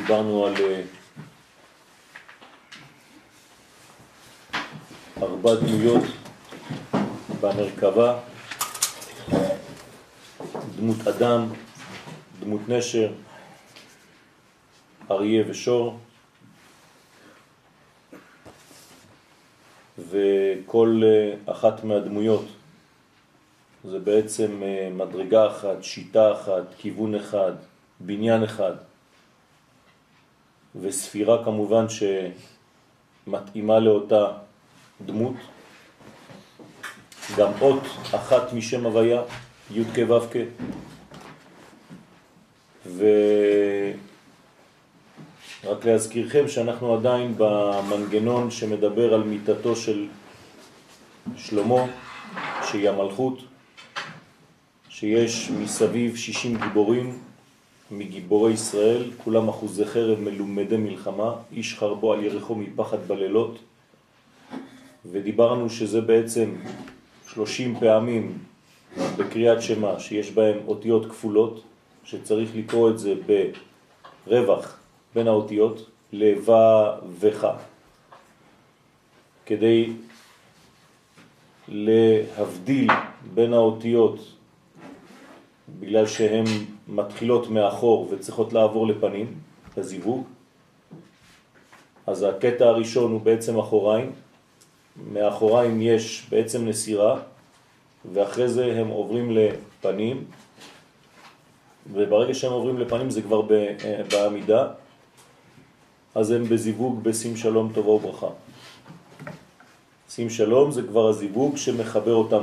דיברנו על אה, ארבע דמויות במרכבה, דמות אדם, דמות נשר, אריה ושור, וכל אה, אחת מהדמויות זה בעצם אה, מדרגה אחת, שיטה אחת, כיוון אחד, בניין אחד, וספירה כמובן שמתאימה לאותה דמות, גם אות אחת משם הוויה, י' כ' ו' כ', ורק להזכירכם שאנחנו עדיין במנגנון שמדבר על מיטתו של שלמה, שהיא המלכות, שיש מסביב 60 גיבורים מגיבורי ישראל, כולם אחוזי חרב מלומדי מלחמה, איש חרבו על ירחו מפחד בלילות, ודיברנו שזה בעצם 30 פעמים בקריאת שמה שיש בהם אותיות כפולות, שצריך לקרוא את זה ברווח בין האותיות לבה וך, כדי להבדיל בין האותיות בגלל שהן מתחילות מאחור וצריכות לעבור לפנים, לזיווג. אז הקטע הראשון הוא בעצם אחוריים, מאחוריים יש בעצם נסירה, ואחרי זה הם עוברים לפנים, וברגע שהם עוברים לפנים זה כבר בעמידה, אז הם בזיווג בשים שלום טובה וברכה. שים שלום זה כבר הזיווג שמחבר אותם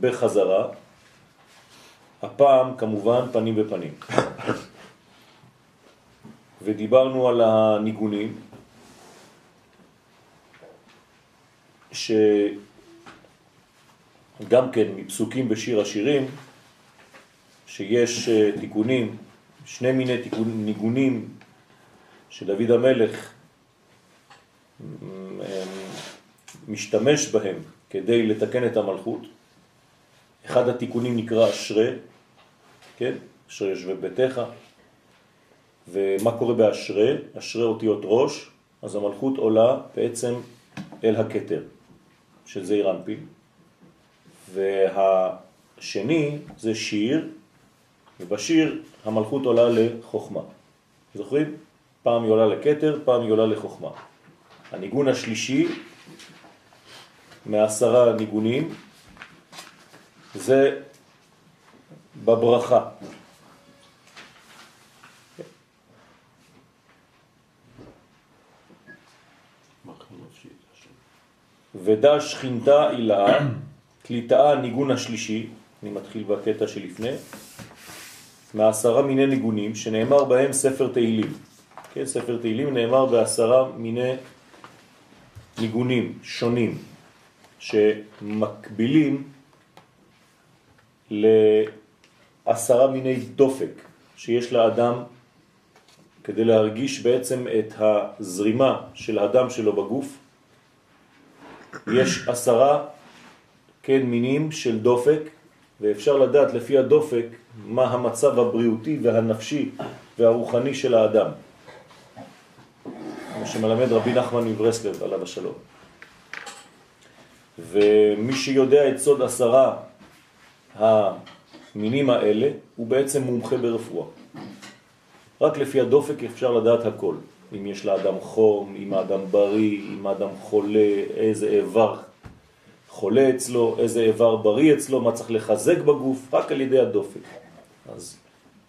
בחזרה, הפעם כמובן פנים בפנים. ודיברנו על הניגונים, שגם כן מפסוקים בשיר השירים, שיש אה, תיקונים, שני מיני תיקון, ניגונים שדוד המלך משתמש בהם כדי לתקן את המלכות. אחד התיקונים נקרא אשרה, כן? אשרה ישווה ביתך. ומה קורה באשרה? אשרה אותיות ראש, אז המלכות עולה בעצם אל הכתר של זעיר אנפין. והשני זה שיר, ובשיר המלכות עולה לחוכמה. זוכרים? פעם היא עולה לכתר, פעם היא עולה לחוכמה. הניגון השלישי מעשרה ניגונים זה בברכה. ודע שכינתה אילאה, קליטאה ניגון השלישי, אני מתחיל בקטע שלפני, מעשרה מיני ניגונים שנאמר בהם ספר תהילים. כן, ספר תהילים נאמר בעשרה מיני ניגונים שונים שמקבילים לעשרה מיני דופק שיש לאדם כדי להרגיש בעצם את הזרימה של האדם שלו בגוף. יש עשרה כן מינים של דופק, ואפשר לדעת לפי הדופק מה המצב הבריאותי והנפשי והרוחני של האדם. כמו שמלמד רבי נחמן מברסלב עליו השלום. ומי שיודע את סוד עשרה המינים האלה, הוא בעצם מומחה ברפואה. רק לפי הדופק אפשר לדעת הכל. אם יש לאדם חום, אם האדם בריא, אם האדם חולה, איזה איבר חולה אצלו, איזה איבר בריא אצלו, מה צריך לחזק בגוף, רק על ידי הדופק. אז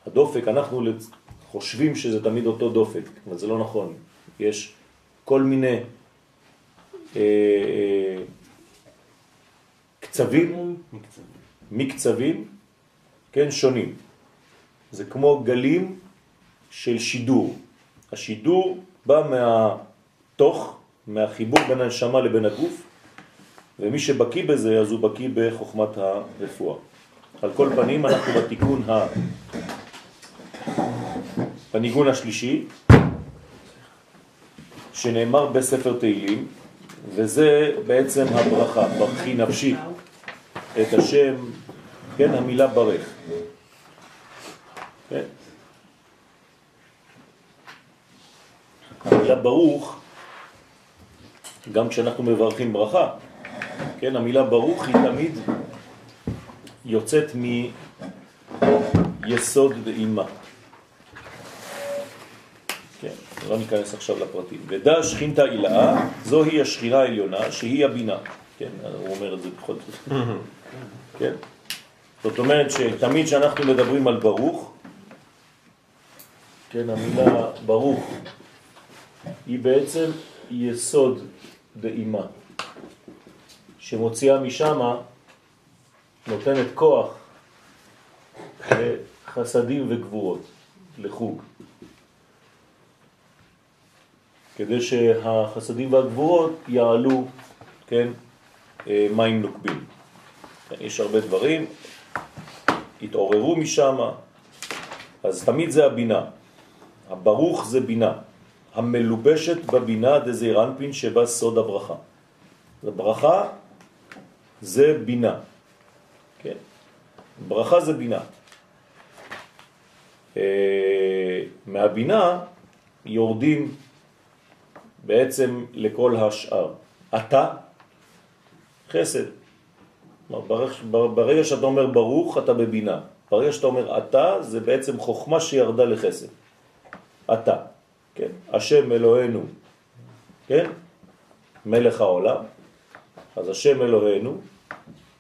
הדופק, אנחנו חושבים שזה תמיד אותו דופק, אבל זה לא נכון. יש כל מיני אה, אה, קצבים, מקצבים, כן, שונים. זה כמו גלים של שידור. השידור בא מהתוך, מהחיבור בין הנשמה לבין הגוף, ומי שבקי בזה אז הוא בקי בחוכמת הרפואה. על כל פנים אנחנו בתיקון ה... בניגון השלישי, שנאמר בספר תהילים, וזה בעצם הברכה, ברכי נפשי את השם, כן, המילה ברך. כן? המילה ברוך, גם כשאנחנו מברכים ברכה, כן, המילה ברוך היא תמיד יוצאת מיסוד דאימה. כן, לא ניכנס עכשיו לפרטים. ודע שכינתה אילאה, זוהי השכינה העליונה, שהיא הבינה. כן, הוא אומר את זה בכל זאת. כן? זאת אומרת שתמיד כשאנחנו מדברים על ברוך, כן, המילה ברוך היא בעצם יסוד דאימה, שמוציאה משם, נותנת כוח לחסדים וגבורות, לחוג. כדי שהחסדים והגבורות יעלו, כן, אה, מים נוקבים. יש הרבה דברים, התעוררו משם, אז תמיד זה הבינה. הברוך זה בינה, המלובשת בבינה דזעיר אנפין שבה סוד הברכה. הברכה זה בינה, כן? ברכה זה בינה. אה, מהבינה יורדים בעצם לכל השאר. אתה, חסד. ברגע שאתה אומר ברוך, אתה בבינה. ברגע שאתה אומר אתה, זה בעצם חוכמה שירדה לחסד. אתה, כן? השם אלוהינו, כן? מלך העולם. אז השם אלוהינו,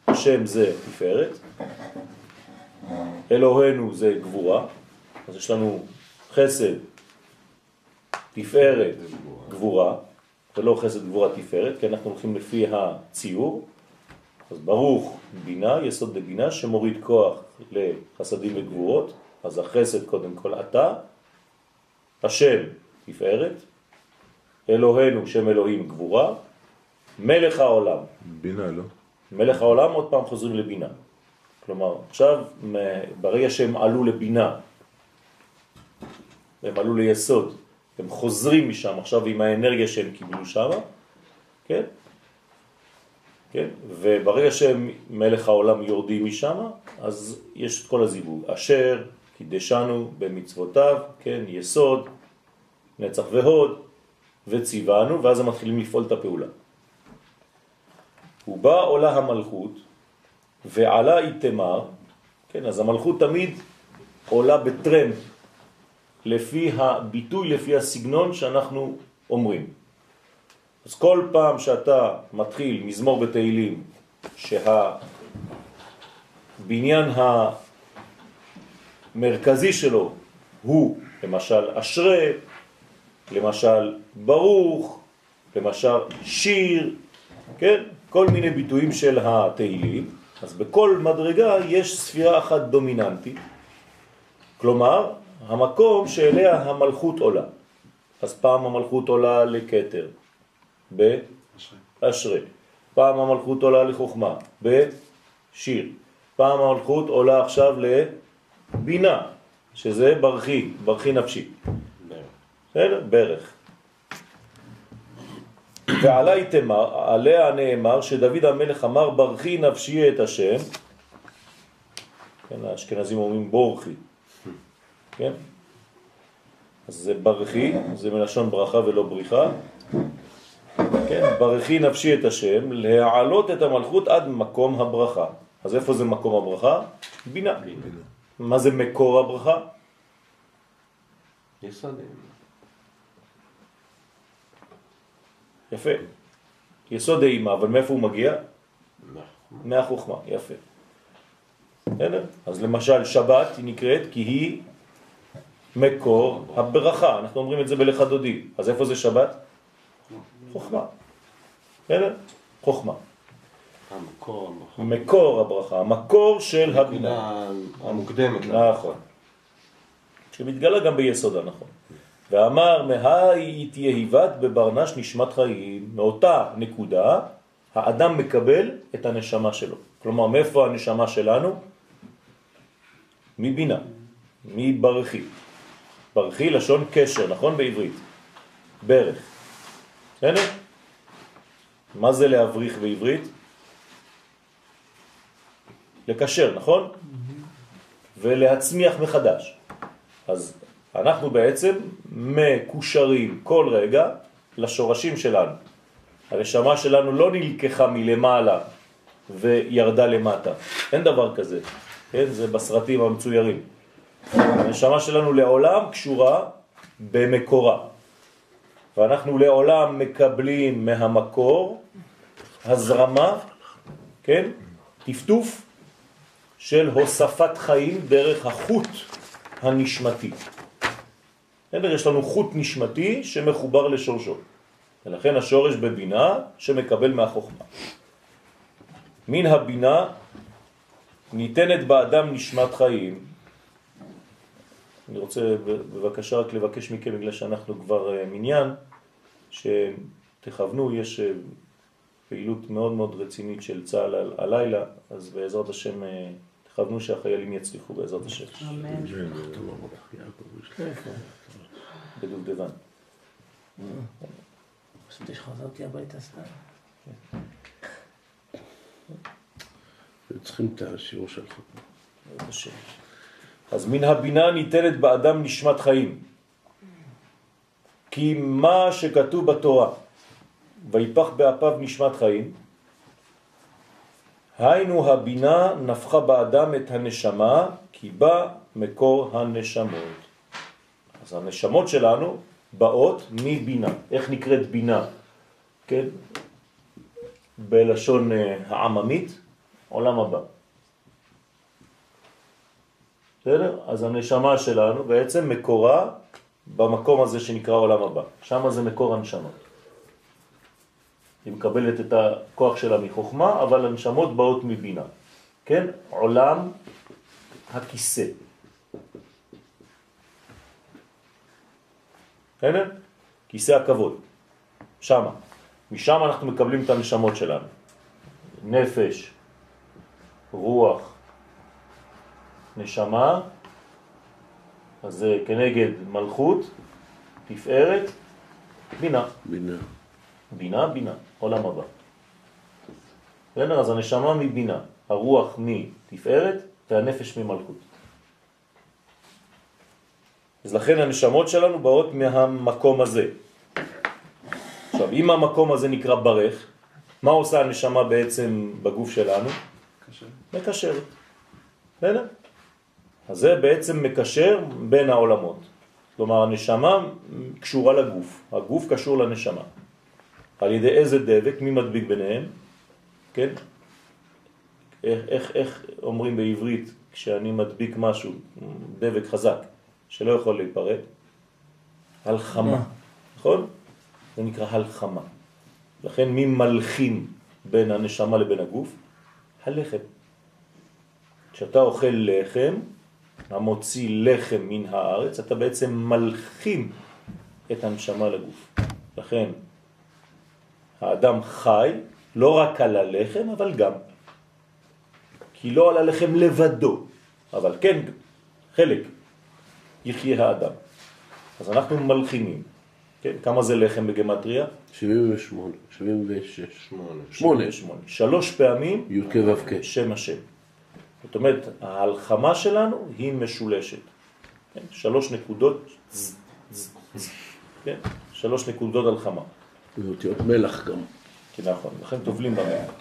השם זה תפארת, אלוהינו זה גבורה, אז יש לנו חסד, תפארת, גבורה, ולא חסד גבורה תפארת, כי אנחנו הולכים לפי הציור. אז ברוך בינה, יסוד בבינה, שמוריד כוח לחסדים וגבורות, אז החסד קודם כל אתה, השם תפארת, אלוהינו שם אלוהים גבורה, מלך העולם. בינה, לא? מלך העולם עוד פעם חוזרים לבינה. כלומר, עכשיו, ברגע שהם עלו לבינה, הם עלו ליסוד, הם חוזרים משם עכשיו עם האנרגיה שהם קיבלו שם, כן? כן? וברגע שהם מלך העולם יורדים משם, אז יש את כל הזיווג. אשר קידשנו במצוותיו, כן? יסוד, נצח והוד, וציוונו, ואז הם מתחילים לפעול את הפעולה. הוא בא עולה המלכות, ועלה איתמר, כן, אז המלכות תמיד עולה בטרמפ לפי הביטוי, לפי הסגנון שאנחנו אומרים. אז כל פעם שאתה מתחיל מזמור בתהילים, שהבניין המרכזי שלו הוא למשל אשרה, למשל ברוך, למשל שיר, כן? כל מיני ביטויים של התהילים, אז בכל מדרגה יש ספירה אחת דומיננטית, כלומר המקום שאליה המלכות עולה. אז פעם המלכות עולה לקטר, באשרי. פעם המלכות עולה לחוכמה, בשיר. פעם המלכות עולה עכשיו לבינה, שזה ברכי, ברכי נפשי. בסדר? ברך. ועלי תמר, עליה נאמר שדוד המלך אמר ברכי נפשי את השם, כן, האשכנזים אומרים בורכי, כן? אז זה ברכי, זה מלשון ברכה ולא בריחה. כן, ברכי נפשי את השם, להעלות את המלכות עד מקום הברכה. אז איפה זה מקום הברכה? בינה. בינה. מה זה מקור הברכה? יסודים. יפה. יסוד האימה, אבל מאיפה הוא מגיע? מהחוכמה, יפה. בסדר? אז למשל שבת היא נקראת כי היא מקור הברכה, אנחנו אומרים את זה בלך דודי. אז איפה זה שבת? חוכמה. בסדר? חוכמה. המקור, מקור הברכה, המקור של הבינה. המוקדמת. נכון. שמתגלה גם ביסודה, נכון. ואמר, מהי תהיה היבת בברנש נשמת חיים. מאותה נקודה האדם מקבל את הנשמה שלו. כלומר, מאיפה הנשמה שלנו? מבינה, מברכי. ברכי לשון קשר, נכון בעברית? ברך. בסדר? מה זה להבריך בעברית? לקשר, נכון? ולהצמיח מחדש. אז אנחנו בעצם מקושרים כל רגע לשורשים שלנו. הנשמה שלנו לא נלקחה מלמעלה וירדה למטה. אין דבר כזה, כן? זה בסרטים המצוירים. הנשמה שלנו לעולם קשורה במקורה. ואנחנו לעולם מקבלים מהמקור הזרמה, כן? טפטוף של הוספת חיים דרך החוט הנשמתי. בסדר? יש לנו חוט נשמתי שמחובר לשורשו. ולכן השורש בבינה שמקבל מהחוכמה. מן הבינה ניתנת באדם נשמת חיים. אני רוצה בבקשה רק לבקש מכם, בגלל שאנחנו כבר אה, מניין, שתכוונו, יש אה, פעילות מאוד מאוד רצינית של צה"ל הלילה, אז בעזרת השם אה, תכוונו שהחיילים יצליחו בעזרת השם. אמן. בדובדבן. חשבתי שחזרתי הביתה סתם. צריכים את השיעור שלך. אז מן הבינה ניתנת באדם נשמת חיים. כי מה שכתוב בתורה, ויפח באפיו נשמת חיים, היינו הבינה נפחה באדם את הנשמה, כי בא מקור הנשמות. אז הנשמות שלנו באות מבינה. איך נקראת בינה? כן? בלשון אה, העממית, עולם הבא. בסדר? אז הנשמה שלנו בעצם מקורה במקום הזה שנקרא עולם הבא. שם זה מקור הנשמות. היא מקבלת את הכוח שלה מחוכמה, אבל הנשמות באות מבינה. כן? עולם הכיסא. בסדר? כיסא הכבוד. שמה. משם אנחנו מקבלים את הנשמות שלנו. נפש, רוח, נשמה, אז זה כנגד מלכות, תפארת, בינה. בינה. בינה, בינה, עולם הבא. בסדר? אז הנשמה מבינה, הרוח מתפארת והנפש ממלכות. אז לכן הנשמות שלנו באות מהמקום הזה. עכשיו, אם המקום הזה נקרא ברך, מה עושה הנשמה בעצם בגוף שלנו? מקשרת. בסדר? אז זה בעצם מקשר בין העולמות. כלומר, הנשמה קשורה לגוף, הגוף קשור לנשמה. על ידי איזה דבק, מי מדביק ביניהם? כן? איך, איך, איך אומרים בעברית כשאני מדביק משהו, דבק חזק, שלא יכול להיפרד? הלחמה, נכון? זה נקרא הלחמה. לכן מי מלחים בין הנשמה לבין הגוף? הלחם. כשאתה אוכל לחם, המוציא לחם מן הארץ, אתה בעצם מלחים את הנשמה לגוף. לכן האדם חי לא רק על הלחם, אבל גם. כי לא על הלחם לבדו, אבל כן, חלק יחיה האדם. אז אנחנו מלחימים. כן, כמה זה לחם בגמטריה? 78, 76. 8. 8. שלוש פעמים י' כו' שם השם. זאת אומרת, ההלחמה שלנו היא משולשת. כן? שלוש נקודות, כן? שלוש נקודות הלחמה. זה אותיות מלח גם. כן, נכון, לכן טובלים במלח.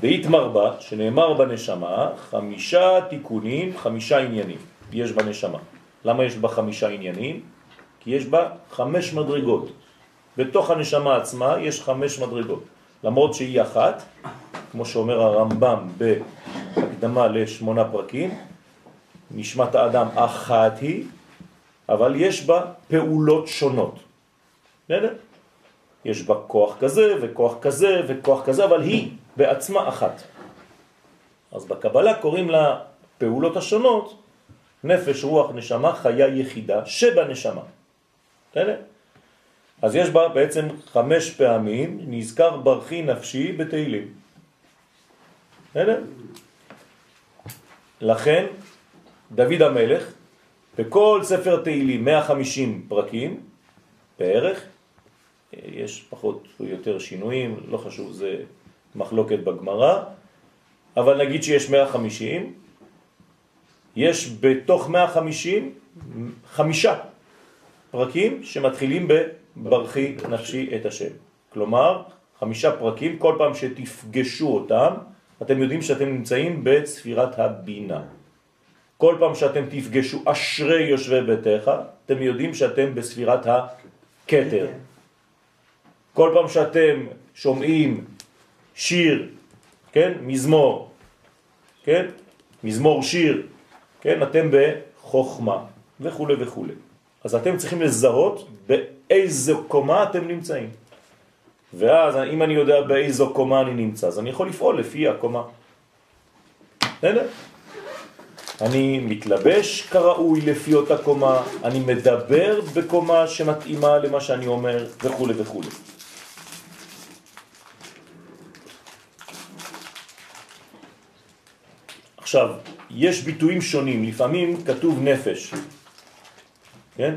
דאית מרבה, שנאמר בנשמה, חמישה תיקונים, חמישה עניינים יש בנשמה. למה יש בה חמישה עניינים? כי יש בה חמש מדרגות. בתוך הנשמה עצמה יש חמש מדרגות. למרות שהיא אחת, כמו שאומר הרמב"ם בהקדמה לשמונה פרקים, נשמת האדם אחת היא, אבל יש בה פעולות שונות. בסדר? יש בה כוח כזה וכוח כזה וכוח כזה, אבל היא בעצמה אחת. אז בקבלה קוראים לה פעולות השונות נפש, רוח, נשמה, חיה יחידה שבנשמה. בסדר? אז יש בה בעצם חמש פעמים נזכר ברכי נפשי בתהילים. בסדר? לכן דוד המלך, בכל ספר תהילים 150 פרקים בערך, יש פחות או יותר שינויים, לא חשוב, זה מחלוקת בגמרא, אבל נגיד שיש 150, יש בתוך 150 חמישה פרקים שמתחילים בברכי נפשי את השם. כלומר, חמישה פרקים, כל פעם שתפגשו אותם, אתם יודעים שאתם נמצאים בספירת הבינה. כל פעם שאתם תפגשו אשרי יושבי ביתך, אתם יודעים שאתם בספירת הכתר. כל פעם שאתם שומעים שיר, כן, מזמור, כן, מזמור שיר, כן, אתם בחוכמה וכו' וכו'. אז אתם צריכים לזהות באיזו קומה אתם נמצאים. ואז אם אני יודע באיזו קומה אני נמצא, אז אני יכול לפעול לפי הקומה. בסדר? אני מתלבש כראוי לפי אותה קומה, אני מדבר בקומה שמתאימה למה שאני אומר וכו' וכו'. עכשיו, יש ביטויים שונים, לפעמים כתוב נפש, כן?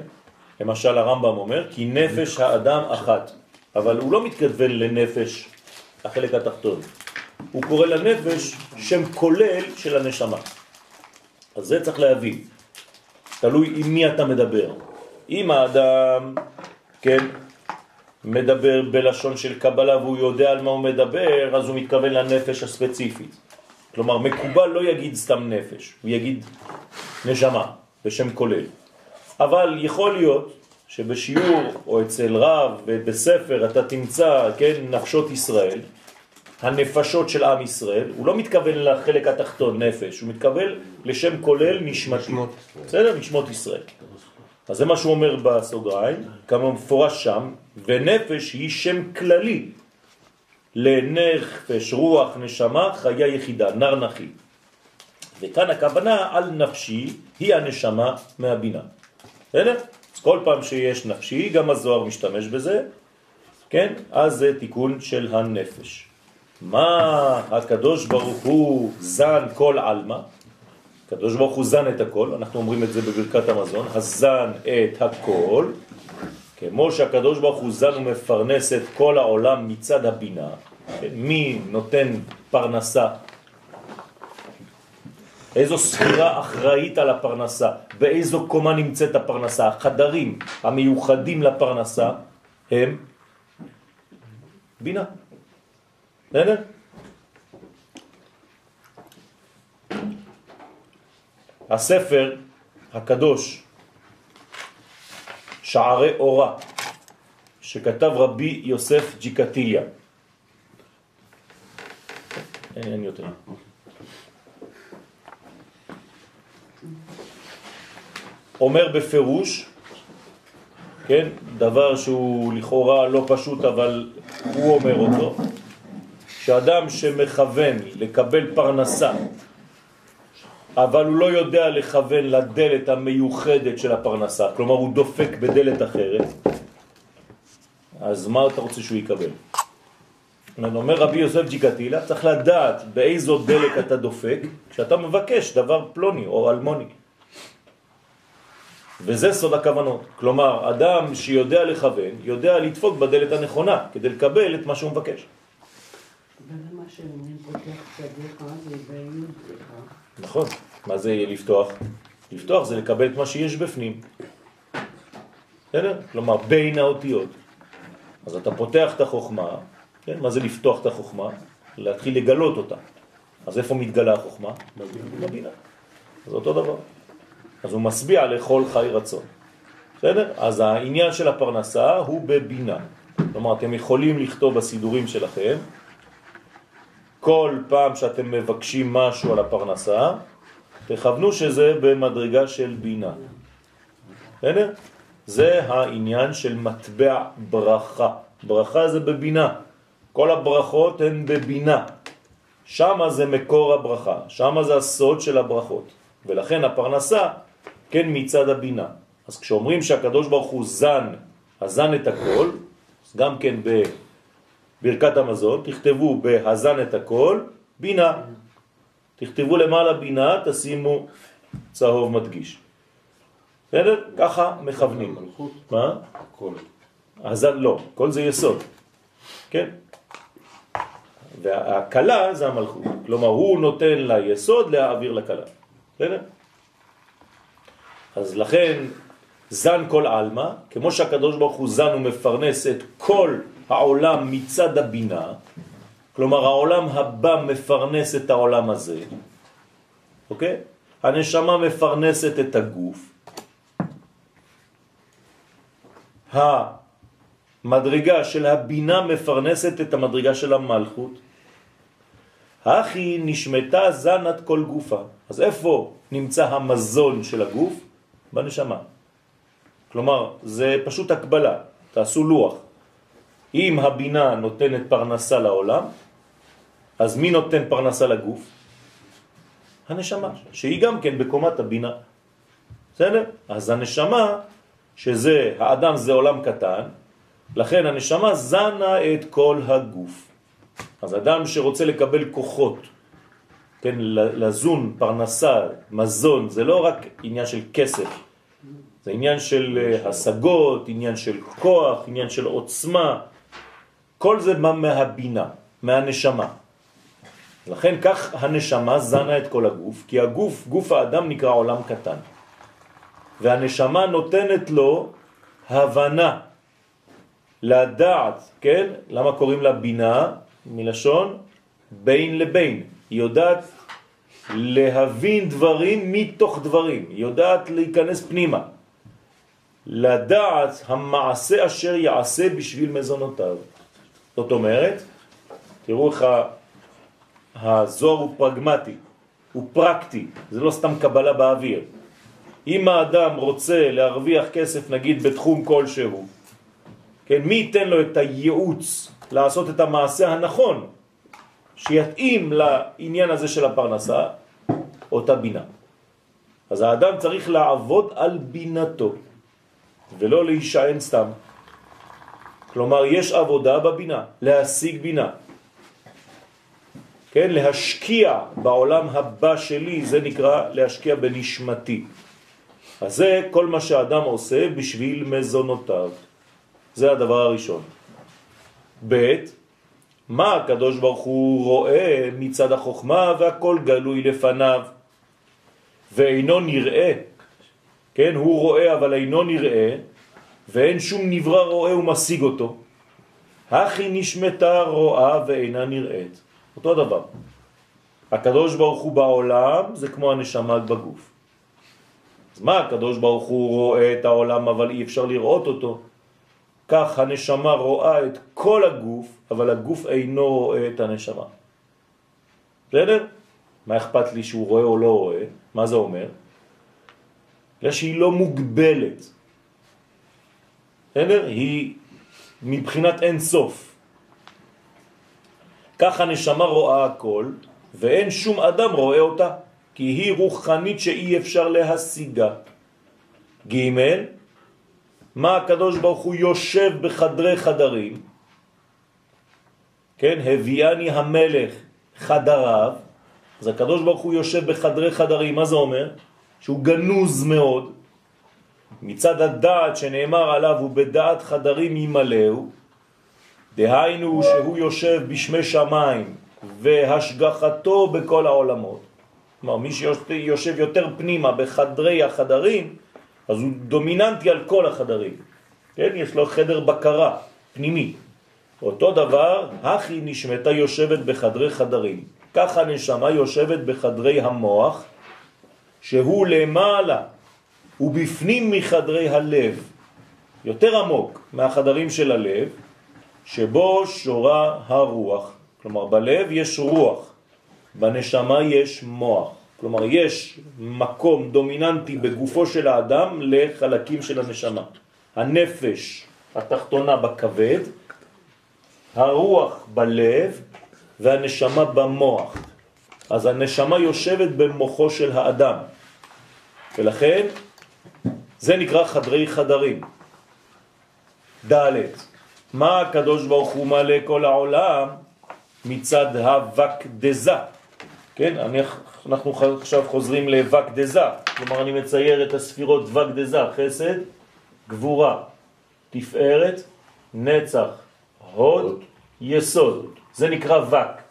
למשל הרמב"ם אומר, כי נפש האדם אחת, אבל הוא לא מתכוון לנפש, החלק התחתון. הוא קורא לנפש שם כולל של הנשמה. אז זה צריך להבין. תלוי עם מי אתה מדבר. אם האדם, כן, מדבר בלשון של קבלה והוא יודע על מה הוא מדבר, אז הוא מתכוון לנפש הספציפית. כלומר, מקובל לא יגיד סתם נפש, הוא יגיד נשמה, בשם כולל. אבל יכול להיות שבשיעור או אצל רב ובספר אתה תמצא, כן, נפשות ישראל, הנפשות של עם ישראל, הוא לא מתכוון לחלק התחתון נפש, הוא מתכוון לשם כולל נשמתי. בסדר? נשמות ישראל. אז זה מה שהוא אומר בסוגריים, כמה מפורש שם, ונפש היא שם כללי לנפש, רוח, נשמה, חיה יחידה, נר נחי. וכאן הכוונה על נפשי היא הנשמה מהבינה. בסדר? כל פעם שיש נפשי, גם הזוהר משתמש בזה, כן? אז זה תיקון של הנפש. מה הקדוש ברוך הוא זן כל עלמא? הקדוש ברוך הוא זן את הכל, אנחנו אומרים את זה בברכת המזון, הזן את הכל, כמו שהקדוש ברוך הוא זן ומפרנס את כל העולם מצד הבינה, מי נותן פרנסה? איזו ספירה אחראית על הפרנסה? באיזו קומה נמצאת הפרנסה? החדרים המיוחדים לפרנסה הם בינה. בסדר? הספר הקדוש שערי אורה שכתב רבי יוסף ג'יקטיליה אין, אין יותר אומר בפירוש כן, דבר שהוא לכאורה לא פשוט אבל הוא אומר אותו שאדם שמכוון לקבל פרנסה, אבל הוא לא יודע לכוון לדלת המיוחדת של הפרנסה, כלומר הוא דופק בדלת אחרת, אז מה אתה רוצה שהוא יקבל? אומר רבי יוסף ג'יקטילה, צריך לדעת באיזו דלת אתה דופק כשאתה מבקש דבר פלוני או אלמוני. וזה סוד הכוונות. כלומר, אדם שיודע לכוון, יודע לדפוק בדלת הנכונה כדי לקבל את מה שהוא מבקש. ולמה שאומרים פותח צדיך זה בי"ך. נכון. מה זה לפתוח? לפתוח זה לקבל את מה שיש בפנים. בסדר? כלומר, בין האותיות. אז אתה פותח את החוכמה, כן? מה זה לפתוח את החוכמה? להתחיל לגלות אותה. אז איפה מתגלה החוכמה? בבינה. זה אותו דבר. אז הוא מסביע לכל חי רצון. בסדר? אז העניין של הפרנסה הוא בבינה. כלומר, אתם יכולים לכתוב בסידורים שלכם כל פעם שאתם מבקשים משהו על הפרנסה, תכוונו שזה במדרגה של בינה. בסדר? זה העניין של מטבע ברכה. ברכה זה בבינה. כל הברכות הן בבינה. שמה זה מקור הברכה, שמה זה הסוד של הברכות. ולכן הפרנסה, כן, מצד הבינה. אז כשאומרים שהקדוש ברוך הוא זן, הזן את הכל, גם כן ב... ברכת המזון, תכתבו בהזן את הכל, בינה. תכתבו למעלה בינה, תשימו צהוב מדגיש. בסדר? ככה מכוונים. מלכות, מה? הכל. הזן לא, כל זה יסוד. כן? והקלה זה המלכות. כלומר, הוא נותן ליסוד להעביר לקלה. בסדר? אז לכן, זן כל עלמא, כמו שהקדוש ברוך הוא זן ומפרנס את כל העולם מצד הבינה, כלומר העולם הבא מפרנס את העולם הזה, אוקיי? הנשמה מפרנסת את הגוף, המדרגה של הבינה מפרנסת את המדרגה של המלכות, הכי נשמתה זנת כל גופה. אז איפה נמצא המזון של הגוף? בנשמה. כלומר, זה פשוט הקבלה, תעשו לוח. אם הבינה נותנת פרנסה לעולם, אז מי נותן פרנסה לגוף? הנשמה, שהיא גם כן בקומת הבינה. בסדר? אז הנשמה, שזה, האדם זה עולם קטן, לכן הנשמה זנה את כל הגוף. אז אדם שרוצה לקבל כוחות, כן, לזון, פרנסה, מזון, זה לא רק עניין של כסף, זה עניין של אה, השגות, עניין של כוח, עניין של עוצמה, כל זה מה מהבינה, מהנשמה. לכן כך הנשמה זנה את כל הגוף, כי הגוף, גוף האדם נקרא עולם קטן. והנשמה נותנת לו הבנה, לדעת, כן? למה קוראים לה בינה? מלשון בין לבין. יודעת להבין דברים מתוך דברים, יודעת להיכנס פנימה. לדעת המעשה אשר יעשה בשביל מזונותיו. זאת אומרת, תראו איך הזוהר הוא פרגמטי, הוא פרקטי, זה לא סתם קבלה באוויר. אם האדם רוצה להרוויח כסף נגיד בתחום כלשהו, כן, מי ייתן לו את הייעוץ לעשות את המעשה הנכון שיתאים לעניין הזה של הפרנסה? אותה בינה. אז האדם צריך לעבוד על בינתו ולא להישען סתם. כלומר, יש עבודה בבינה, להשיג בינה. כן, להשקיע בעולם הבא שלי, זה נקרא להשקיע בנשמתי. אז זה כל מה שהאדם עושה בשביל מזונותיו. זה הדבר הראשון. ב' מה הקדוש ברוך הוא רואה מצד החוכמה והכל גלוי לפניו ואינו נראה, כן, הוא רואה אבל אינו נראה ואין שום נברא רואה ומשיג אותו. הכי נשמתה רואה ואינה נראית. אותו דבר. הקדוש ברוך הוא בעולם זה כמו הנשמה בגוף. אז מה הקדוש ברוך הוא רואה את העולם אבל אי אפשר לראות אותו? כך הנשמה רואה את כל הגוף, אבל הגוף אינו רואה את הנשמה. בסדר? מה אכפת לי שהוא רואה או לא רואה? מה זה אומר? בגלל שהיא לא מוגבלת. בסדר? היא מבחינת אין סוף. כך הנשמה רואה הכל, ואין שום אדם רואה אותה, כי היא רוחנית שאי אפשר להשיגה. ג' מה הקדוש ברוך הוא יושב בחדרי חדרים? כן, הביאני המלך חדריו, אז הקדוש ברוך הוא יושב בחדרי חדרים, מה זה אומר? שהוא גנוז מאוד, מצד הדעת שנאמר עליו הוא בדעת חדרים ימלאו, דהיינו שהוא יושב בשמי שמיים והשגחתו בכל העולמות. כלומר, מי שיושב יותר פנימה בחדרי החדרים, אז הוא דומיננטי על כל החדרים. כן, יש לו חדר בקרה פנימי. אותו דבר, הכי נשמתה יושבת בחדרי חדרים. ככה נשמה יושבת בחדרי המוח, שהוא למעלה ובפנים מחדרי הלב, יותר עמוק מהחדרים של הלב, שבו שורה הרוח. כלומר, בלב יש רוח, בנשמה יש מוח. כלומר, יש מקום דומיננטי בגופו של האדם לחלקים של הנשמה. הנפש התחתונה בכבד, הרוח בלב והנשמה במוח. אז הנשמה יושבת במוחו של האדם, ולכן זה נקרא חדרי חדרים. ד' מה הקדוש ברוך הוא מלא כל העולם מצד הווק דזה, כן? אני, אנחנו עכשיו חוזרים לווק דזה, כלומר אני מצייר את הספירות ווק דזה, חסד, גבורה, תפארת, נצח, הוד, יסוד. זה נקרא ווק.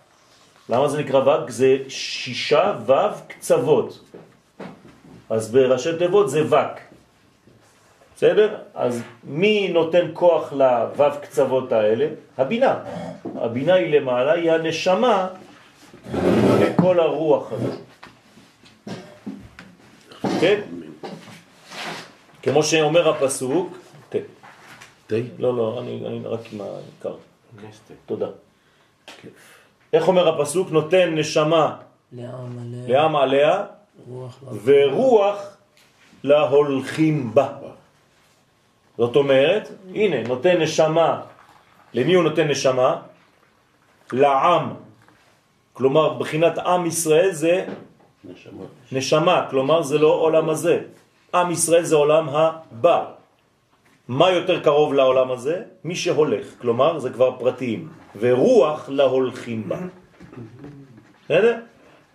למה זה נקרא ווק? זה שישה וו קצוות. אז בראשי תיבות זה ווק. בסדר? אז מי נותן כוח לוו קצוות האלה? הבינה. הבינה היא למעלה, היא הנשמה לכל הרוח הזאת. כן? כמו שאומר הפסוק, ת. תה? לא, לא, אני, אני רק עם העיקר. נסטה. תודה. איך אומר הפסוק? נותן נשמה לעם עליה רוח. ורוח להולכים בה. זאת אומרת, הנה, נותן נשמה. למי הוא נותן נשמה? לעם. כלומר, בחינת עם ישראל זה נשמה. נשמה, כלומר זה לא עולם הזה. עם ישראל זה עולם הבא. מה יותר קרוב לעולם הזה? מי שהולך, כלומר זה כבר פרטיים. ורוח להולכים בה. בסדר?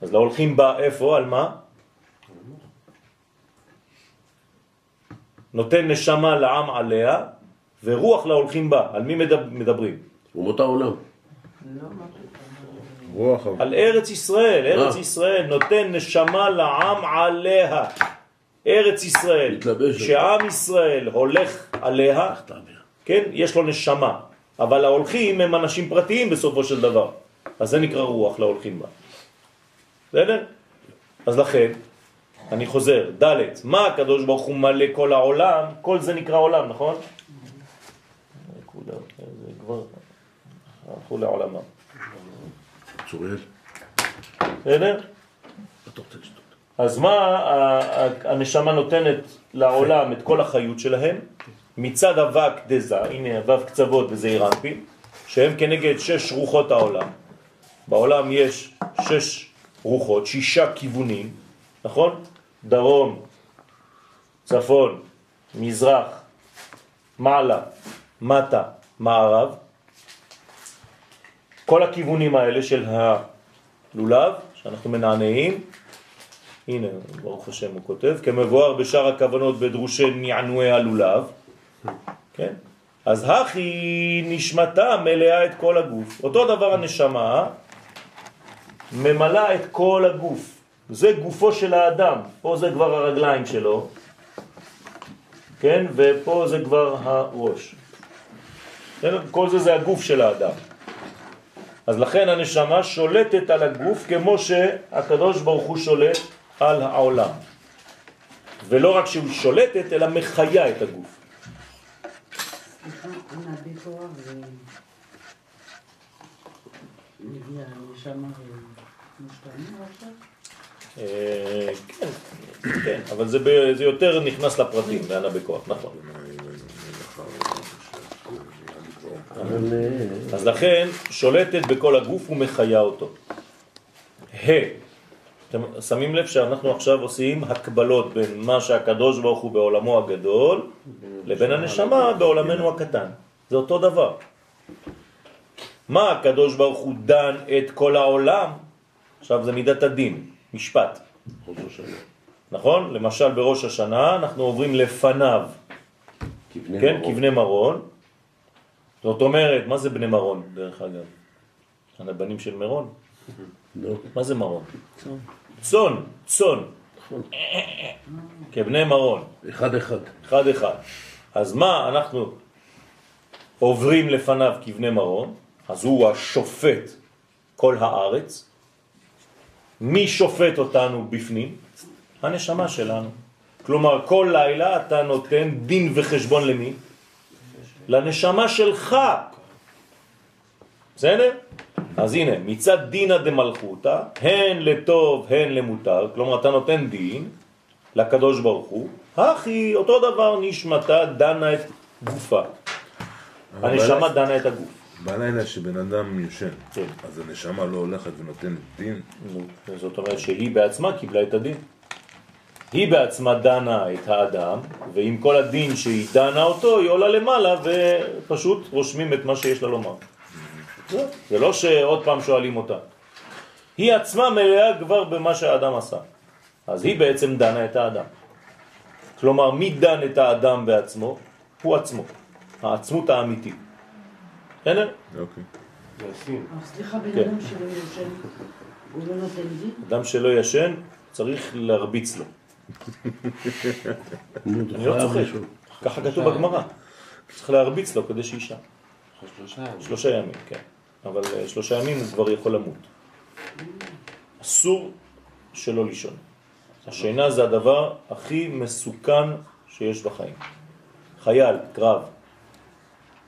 אז להולכים בה איפה? על מה? נותן נשמה לעם עליה, ורוח להולכים בה. על מי מדב- מדברים? אומות העולם. רוח על ארץ ישראל, ארץ. ישראל נותן נשמה לעם עליה. ארץ ישראל, שעם ישראל הולך עליה, כן, יש לו נשמה, אבל ההולכים הם אנשים פרטיים בסופו של דבר, אז זה נקרא רוח להולכים בה. בסדר? אז לכן, אני חוזר, ד' מה הקדוש ברוך הוא מלא כל העולם? כל זה נקרא עולם, נכון? כולם, זה כבר הלכו לעולמם. צוריאל. בסדר? אתה רוצה לשתות? אז מה הנשמה נותנת לעולם את כל החיות שלהם? מצד אבק דזה, הנה אבק קצוות וזעיר אנפין, שהם כנגד שש רוחות העולם. בעולם יש שש רוחות, שישה כיוונים, נכון? דרום, צפון, מזרח, מעלה, מטה, מערב. כל הכיוונים האלה של הלולב, שאנחנו מנענעים, הנה, ברוך השם הוא כותב, כמבואר בשאר הכוונות בדרושי נענועי הלולב, כן? אז הכי נשמתה מלאה את כל הגוף. אותו דבר הנשמה ממלאה את כל הגוף. זה גופו של האדם, פה זה כבר הרגליים שלו, כן? ופה זה כבר הראש. כל זה זה הגוף של האדם. אז לכן הנשמה שולטת על הגוף כמו שהקדוש ברוך הוא שולט על העולם. ולא רק שהוא שולטת, אלא מחיה את הגוף. אה, כן, כן, אבל זה, יותר נכנס לפרטים, בענה בכוח, נכון. אבל אה, אז לכן שולטת בכל הגוף ומחיה אותו. ה. אתם שמים לב שאנחנו עכשיו עושים הקבלות בין מה שהקדוש ברוך הוא בעולמו הגדול לבין הנשמה בעולמנו הקטן. זה אותו דבר. מה הקדוש ברוך הוא דן את כל העולם? עכשיו זה מידת הדין, משפט. נכון? למשל בראש השנה אנחנו עוברים לפניו, כבני כן? מרום. כבני מרון. זאת אומרת, מה זה בני מרון דרך אגב? הבנים של מרון? נו, מה זה מרון? צאן. צאן, צאן. נכון. כבני מרון, אחד אחד. אחד אחד. אז מה אנחנו עוברים לפניו כבני מרון? אז הוא השופט כל הארץ. מי שופט אותנו בפנים? הנשמה שלנו. כלומר, כל לילה אתה נותן דין וחשבון למי? לנשמה שלך. בסדר? אז הנה, מצד דינא דמלכותא, הן לטוב, הן למותר, כלומר אתה נותן דין לקדוש ברוך הוא, הכי אותו דבר נשמתה דנה את גופה. הנשמה דנה את הגוף. בלילה שבן אדם יושן, כן. אז הנשמה לא הולכת ונותנת דין. זאת אומרת שהיא בעצמה קיבלה את הדין. היא בעצמה דנה את האדם, ועם כל הדין שהיא דנה אותו, היא עולה למעלה ופשוט רושמים את מה שיש לה לומר. זה לא שעוד פעם שואלים אותה. היא עצמה מלאה כבר במה שהאדם עשה. אז היא בעצם דנה את האדם. כלומר, מי דן את האדם בעצמו? הוא עצמו. העצמות האמיתית. בסדר? אוקיי. אבל סליחה, בן כן. אדם שלא יושן, הוא לא נותן דין? אדם שלא ישן, צריך להרביץ לו. אני לא צוחק. ככה כתוב בגמרא. צריך להרביץ לו כדי שישן. אחרי שלושה ימים. שלושה ימים, כן. אבל אה, שלושה ימים הוא כבר יכול למות. אסור שלא לישון. השינה זה הדבר הכי מסוכן שיש בחיים. חייל, קרב,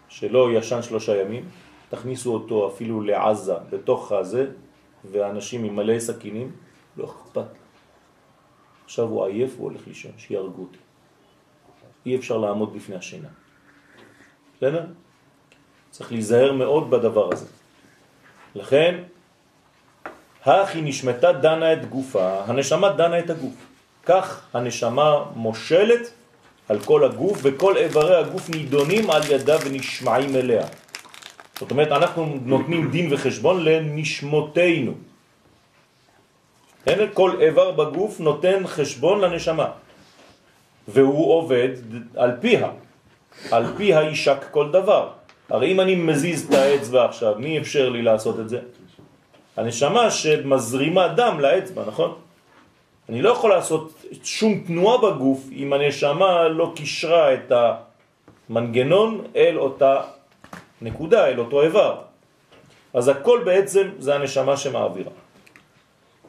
שלא ישן שלושה ימים, תכניסו אותו אפילו לעזה, בתוך הזה, ואנשים עם מלא סכינים, לא אכפת. עכשיו הוא עייף, הוא הולך לישון, שיהרגו אותי. אי אפשר לעמוד בפני השינה. בסדר? צריך להיזהר מאוד בדבר הזה. לכן, היא נשמתה דנה את גופה, הנשמה דנה את הגוף. כך הנשמה מושלת על כל הגוף, וכל איברי הגוף נידונים על ידה ונשמעים אליה. זאת אומרת, אנחנו נותנים דין וחשבון לנשמותינו. כן? כל איבר בגוף נותן חשבון לנשמה, והוא עובד על פיה. על פיה יישק כל דבר. הרי אם אני מזיז את האצבע עכשיו, מי אפשר לי לעשות את זה? הנשמה שמזרימה דם לאצבע, נכון? אני לא יכול לעשות שום תנועה בגוף אם הנשמה לא קישרה את המנגנון אל אותה נקודה, אל אותו איבר. אז הכל בעצם זה הנשמה שמעבירה.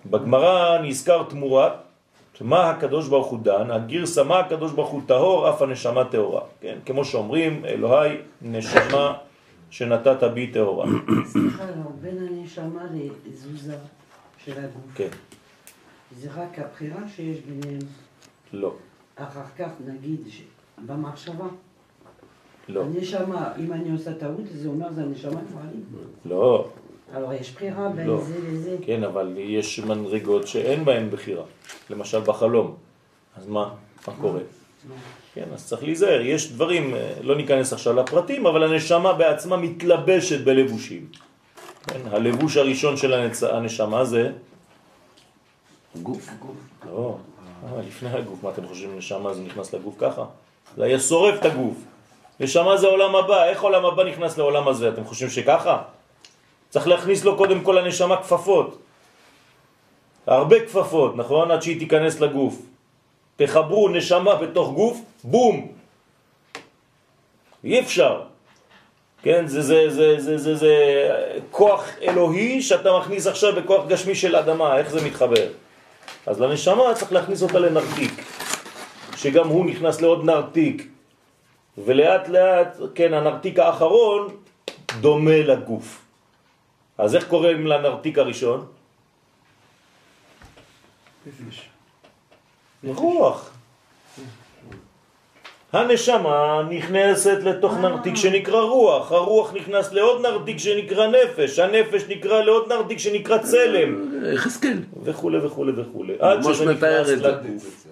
בגמרא נזכר תמורה, מה הקדוש ברוך הוא דן, הגרסה מה הקדוש ברוך הוא טהור, אף הנשמה טהורה. כן? כמו שאומרים, אלוהי נשמה שנתת בי טהורה. סליחה, לא, בין הנשמה לתזוזה של הגוף. כן, זה רק הבחירה שיש ביניהם. לא, אחר כך נגיד ש- במחשבה. לא, הנשמה, אם אני עושה טעות, זה אומר זה הנשמה כבר. לא, אבל יש בחירה בין לא. זה לזה. כן, אבל יש מנרגות שאין בהן בחירה. למשל בחלום. אז מה? מה קורה? כן, אז צריך להיזהר. יש דברים, אה, לא ניכנס עכשיו לפרטים, אבל הנשמה בעצמה מתלבשת בלבושים. כן, הלבוש הראשון של הנצ... הנשמה זה... גוף. לא, אה, לפני הגוף. מה אתם חושבים, נשמה זה נכנס לגוף ככה? זה היה שורף את הגוף. נשמה זה עולם הבא. איך עולם הבא נכנס לעולם הזה? אתם חושבים שככה? צריך להכניס לו קודם כל הנשמה כפפות. הרבה כפפות, נכון? עד שהיא תיכנס לגוף. תחברו נשמה בתוך גוף, בום. אי אפשר. כן, זה, זה, זה, זה, זה, זה כוח אלוהי שאתה מכניס עכשיו בכוח גשמי של אדמה, איך זה מתחבר? אז לנשמה צריך להכניס אותה לנרתיק, שגם הוא נכנס לעוד נרתיק, ולאט לאט, כן, הנרתיק האחרון דומה לגוף. אז איך קוראים לנרתיק הראשון? רוח. הנשמה נכנסת לתוך נרתיק שנקרא רוח, הרוח נכנס לעוד נרתיק שנקרא נפש, הנפש נקרא לעוד נרתיק שנקרא צלם, יחזקאל. וכו' וכו' וכו'. עד שזה נכנס. לגוף.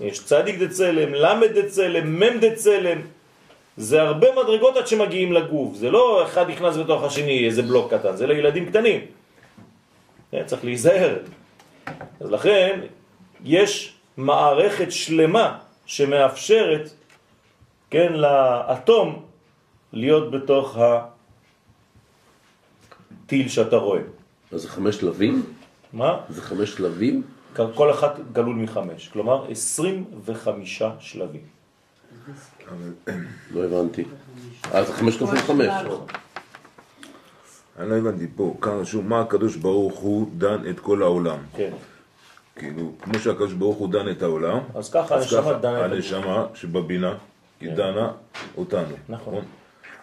יש צדיק דצלם, למד דצלם, מם דצלם. זה הרבה מדרגות עד שמגיעים לגוף. זה לא אחד נכנס בתוך השני, איזה בלוק קטן, זה לילדים קטנים. כן, צריך להיזהר. אז לכן, יש מערכת שלמה שמאפשרת, כן, לאטום להיות בתוך הטיל שאתה רואה. אז זה חמש שלבים? מה? זה חמש שלבים? כל אחת גלול מחמש, כלומר 25 שלבים. לא הבנתי. אה, זה חמש כפול חמש. אני לא הבנתי פה, כאן רשום מה הקדוש ברוך הוא דן את כל העולם. כן. כאילו, כמו שהקדוש ברוך הוא דן את העולם, אז ככה אז הנשמה דנה את הנשמה שבבינה, היא דנה אותנו. נכון.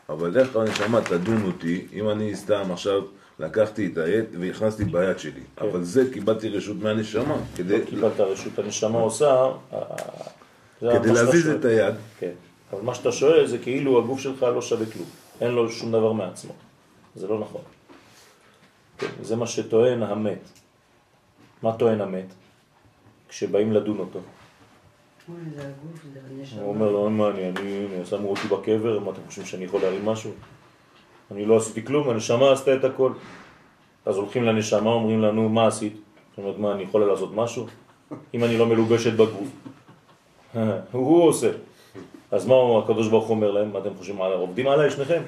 אבל איך הנשמה תדון אותי, אם אני סתם עכשיו לקחתי את העט והכנסתי ביד שלי, אבל זה קיבלתי רשות מהנשמה, לא קיבלת רשות, הנשמה עושה... כדי להזיז. את היד. כן. אבל מה שאתה שואל זה כאילו הגוף שלך לא שווה כלום. אין לו שום דבר מעצמו. זה לא נכון. כן, זה מה שטוען המת. מה טוען המת? כשבאים לדון אותו. הוא אומר לו, מה אני, אני, שמו אותי בקבר, מה אתם חושבים שאני יכול להרים משהו? אני לא עשיתי כלום, הנשמה עשתה את הכל. אז הולכים לנשמה, אומרים לנו, מה עשית? זאת אומרת, מה, אני יכולה לעשות משהו? אם אני לא מלובשת בגוף. הוא עושה. אז מה הקדוש ברוך אומר להם? מה אתם חושבים, מה, עובדים עליי שניכם?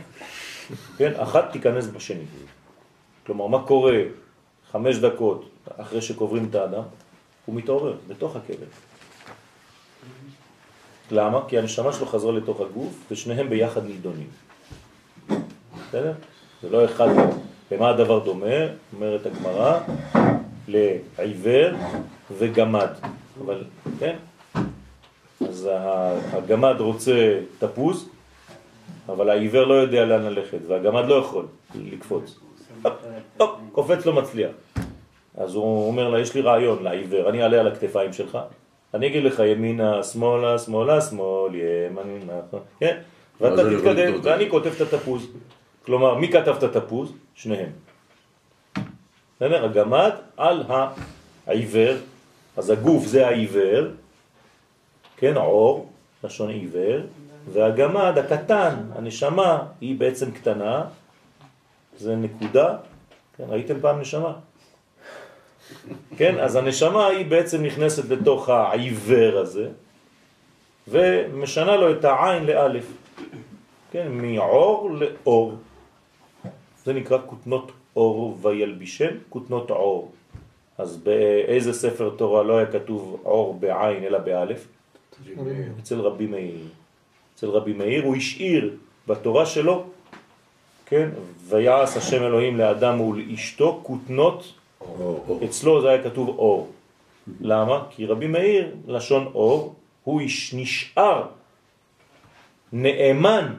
כן, אחת תיכנס בשני. כלומר, מה קורה חמש דקות אחרי שקוברים את האדם? הוא מתעורר בתוך הקבר. למה? כי הנשמה שלו חזרה לתוך הגוף, ושניהם ביחד נידונים. בסדר? זה לא אחד. למה הדבר דומה? אומרת הגמרא, לעיוור וגמד. אבל, כן? אז הגמד רוצה תפוז, אבל העיוור לא יודע לאן ללכת, והגמד לא יכול לקפוץ. הופ, קופץ לא מצליח. אז הוא אומר לה, יש לי רעיון לעיוור, אני אעלה על הכתפיים שלך, אני אגיד לך ימינה, שמאלה, שמאלה, שמאל, ימין, נכון, כן? ואתה תתקדם. ואני כותב את התפוז. כלומר, מי כתב את התפוז? שניהם. בסדר? הגמד על העיוור, אז הגוף זה העיוור, כן, עור, לשון עיוור, והגמד הקטן, הנשמה, היא בעצם קטנה, זה נקודה, כן, ראיתם פעם נשמה? כן, אז הנשמה היא בעצם נכנסת לתוך העיוור הזה, ומשנה לו את העין לאלף, כן, מעור לאור. זה נקרא כותנות אור וילבישם כותנות עור. אז באיזה ספר תורה לא היה כתוב עור בעין אלא באלף? אצל רבי מאיר. אצל רבי מאיר הוא השאיר בתורה שלו, כן, ויעש השם אלוהים לאדם ולאשתו כותנות, אצלו זה היה כתוב אור. למה? כי רבי מאיר, לשון אור, הוא נשאר נאמן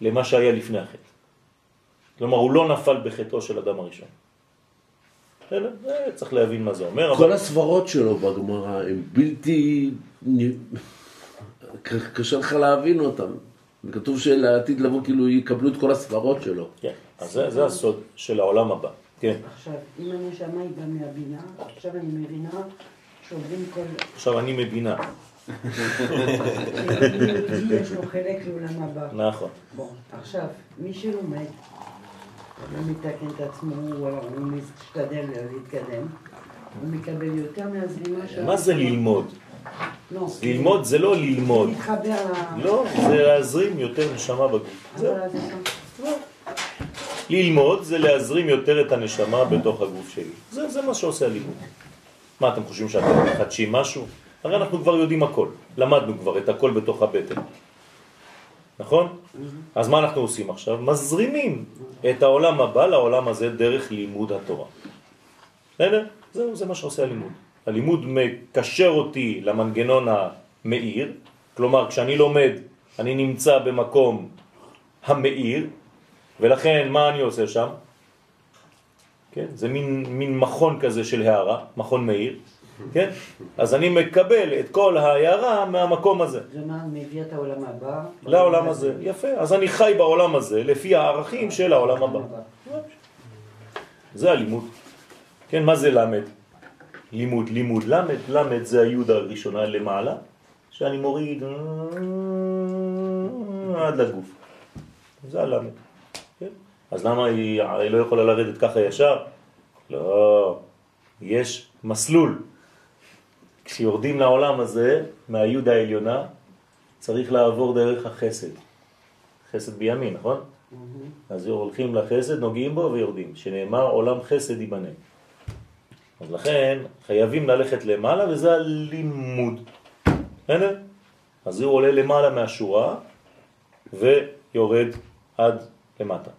למה שהיה לפני החטא. כלומר, הוא לא נפל בחטאו של אדם הראשון. בסדר? זה צריך להבין מה זה אומר. כל אבל- הסברות שלו בגמרא הם בלתי... קשה לך להבין אותם. כתוב שלעתיד לבוא כאילו יקבלו את כל הסברות שלו. כן, אז זה, זה הסוד של העולם הבא. כן, עכשיו, אם הנשמה היא באה מהבינה, עכשיו אני מבינה שעוברים כל... עכשיו אני מבינה. יש לו חלק לעולם הבא. נכון. בוא, עכשיו, מי שלומד, הוא מתקן את עצמו, הוא משתדל להתקדם, הוא מקבל יותר מהזרימה של... מה זה ללמוד? לא, ללמוד זה לא ללמוד. להתחבר ל... לא, זה להזרים יותר נשמה בגוף. זהו. זה- ללמוד זה להזרים יותר את הנשמה בתוך הגוף שלי. זה, זה מה שעושה הלימוד. מה, אתם חושבים שאתם מחדשים משהו? הרי אנחנו כבר יודעים הכל. למדנו כבר את הכל בתוך הבטן. נכון? אז מה אנחנו עושים עכשיו? מזרימים את העולם הבא לעולם הזה דרך לימוד התורה. בסדר? זהו, זה מה שעושה הלימוד. הלימוד מקשר אותי למנגנון המאיר, כלומר כשאני לומד אני נמצא במקום המאיר, ולכן מה אני עושה שם? כן? זה מין, מין מכון כזה של הערה, מכון מאיר, כן? אז אני מקבל את כל ההערה מהמקום הזה. זה מה מביא את העולם הבא. לעולם הזה. יפה. אז אני חי בעולם הזה לפי הערכים של העולם הבא. זה הלימוד. כן, מה זה למד? לימוד, לימוד, למד, למד זה היוד הראשונה למעלה, שאני מוריד אה, עד לגוף. זה הלמד. כן? אז למה היא, היא לא יכולה לרדת ככה ישר? לא, יש מסלול. כשיורדים לעולם הזה, מהיוד העליונה, צריך לעבור דרך החסד. חסד בימין, נכון? אז הולכים לחסד, נוגעים בו ויורדים, שנאמר עולם חסד ייבנה. אז לכן חייבים ללכת למעלה וזה הלימוד. בסדר? אז הוא עולה למעלה מהשורה ויורד עד למטה.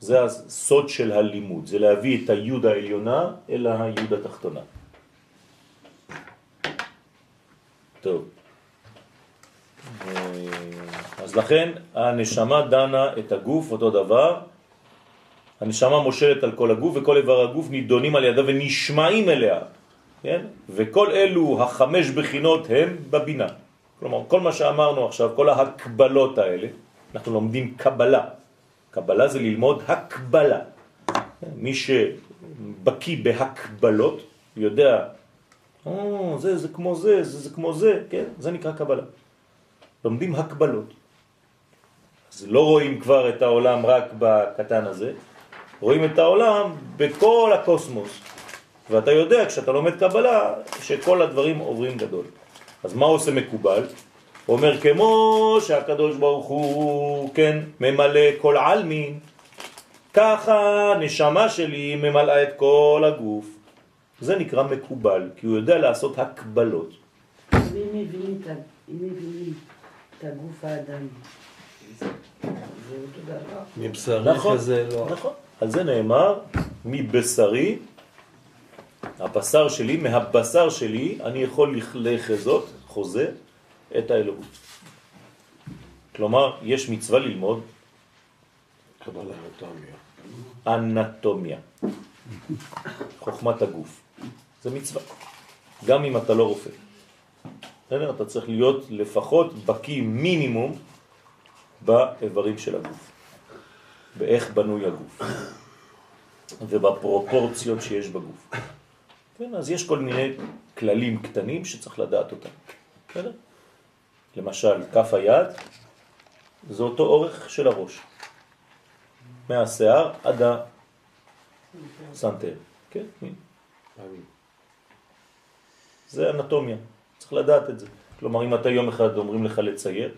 זה הסוד של הלימוד, זה להביא את היוד העליונה אל היוד התחתונה. טוב. אה, אז לכן הנשמה דנה את הגוף אותו דבר, הנשמה מושלת על כל הגוף וכל איבר הגוף נידונים על ידה ונשמעים אליה, כן? וכל אלו החמש בחינות הם בבינה. כלומר, כל מה שאמרנו עכשיו, כל ההקבלות האלה, אנחנו לומדים קבלה. קבלה זה ללמוד הקבלה. מי שבקי בהקבלות יודע, או, זה, זה כמו זה, זה, זה כמו זה, כן? זה נקרא קבלה. לומדים הקבלות. אז לא רואים כבר את העולם רק בקטן הזה, רואים את העולם בכל הקוסמוס. ואתה יודע, כשאתה לומד קבלה, שכל הדברים עוברים גדול. אז מה עושה מקובל? הוא אומר, כמו שהקדוש ברוך הוא, כן, ממלא כל עלמין, ככה נשמה שלי ממלאה את כל הגוף. זה נקרא מקובל, כי הוא יודע לעשות הקבלות. אם מבינים את הגוף האדם. זה אותו דבר. מבשרי נכון, כזה לא. נכון. על זה נאמר, מבשרי, הבשר שלי, מהבשר שלי, אני יכול לחזות, חוזה, את האלוהות. כלומר, יש מצווה ללמוד קבלה אנטומיה. אנטומיה, חוכמת הגוף. זה מצווה, גם אם אתה לא רופא. בסדר? אתה צריך להיות לפחות בקיא מינימום באיברים של הגוף, באיך בנוי הגוף ובפרופורציות שיש בגוף. כן, אז יש כל מיני כללים קטנים שצריך לדעת אותם. בסדר? למשל, כף היד זה אותו אורך של הראש. מהשיער עד הסנטר. כן. זה אנטומיה, צריך לדעת את זה. כלומר, אם אתה יום אחד אומרים לך לצייר,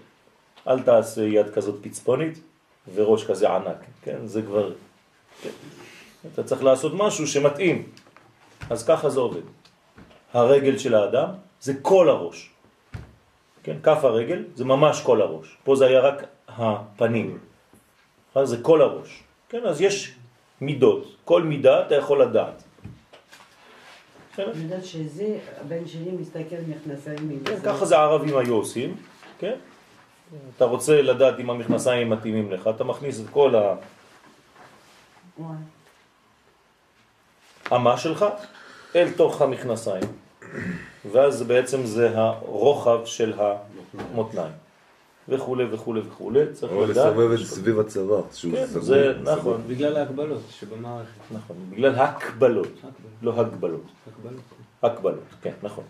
אל תעשה יד כזאת פצפונית וראש כזה ענק, כן? זה כבר... כן. אתה צריך לעשות משהו שמתאים. אז ככה זה עובד. הרגל של האדם זה כל הראש. כן, כף הרגל זה ממש כל הראש. פה זה היה רק הפנים. אז זה כל הראש. כן, אז יש מידות. כל מידה אתה יכול לדעת. אני יודעת שזה, הבן שלי מסתכל מכנסיים כן, ככה זה הערבים היו עושים, כן? אתה רוצה לדעת אם המכנסיים מתאימים לך, אתה מכניס את כל וואי. האמה שלך אל תוך המכנסיים, ואז בעצם זה הרוחב של המותניים, וכו' וכו' וכו', צריך או לדעת. לסובב את זה סביב הצוואר. שהוא כן, סגור. זה נכון, בגלל ההגבלות שבמערכת. נכון, בגלל הקבלות, לא הגבלות, הגבלות. הקבלות, כן, נכון.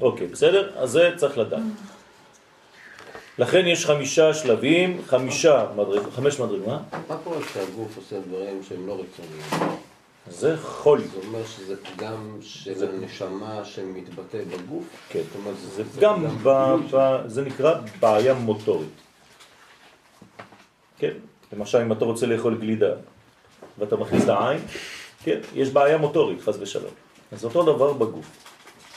אוקיי, בסדר? אז זה צריך לדעת. לכן יש חמישה שלבים, חמישה מדרגות, חמש מדרגות, מה? מה קורה כשהגוף עושה דברים שהם לא רצוניים? זה חולי. זה אומר שזה פגם של הנשמה שמתבטא בגוף? כן, זאת אומרת, זה גם, ב, ב, זה נקרא בעיה מוטורית. כן, למשל אם אתה רוצה לאכול גלידה ואתה מכניס את העין, כן, יש בעיה מוטורית, חס ושלום. אז אותו דבר בגוף,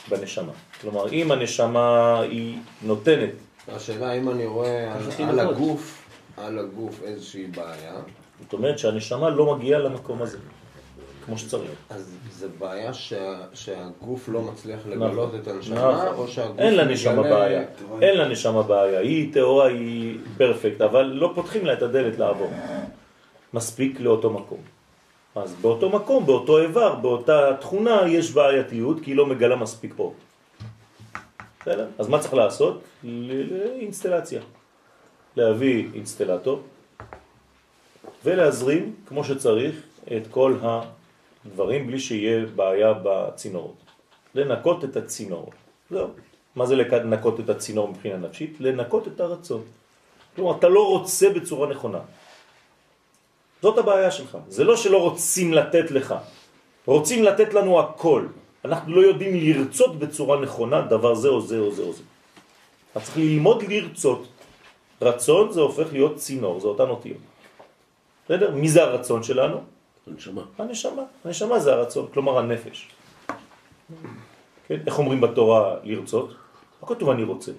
בנשמה. כלומר, אם הנשמה היא נותנת, השאלה אם אני רואה על- על. הגוף, על הגוף איזושהי בעיה, זאת אומרת שהנשמה לא מגיעה למקום הזה, כמו שצריך. אז זה בעיה שה- שהגוף לא מצליח נכון, לגלות את הנשמה, נכון. או שהגוף אין לנשמה מגלה- בעיה, אין לנשמה בעיה, היא טהורה, היא פרפקט, אבל לא פותחים לה את הדלת לעבור. מספיק לאותו מקום. אז באותו מקום, באותו איבר, באותה תכונה, יש בעייתיות, כי היא לא מגלה מספיק פה. בסדר? אז מה צריך לעשות? לאינסטלציה. להביא אינסטלטור ולהזרים כמו שצריך את כל הדברים בלי שיהיה בעיה בצינורות. לנקות את הצינורות. זהו. מה זה לנקות את הצינור מבחינה נפשית? לנקות את הרצון. כלומר, אתה לא רוצה בצורה נכונה. זאת הבעיה שלך. זה לא שלא רוצים לתת לך. רוצים לתת לנו הכל. אנחנו לא יודעים לרצות בצורה נכונה דבר זה או זה או זה או זה. אתה צריך ללמוד לרצות. רצון זה הופך להיות צינור, זה אותן אותיות. בסדר? מי זה הרצון שלנו? הנשמה. הנשמה. הנשמה זה הרצון, כלומר הנפש. כן? איך אומרים בתורה לרצות? לא כתוב אני רוצה.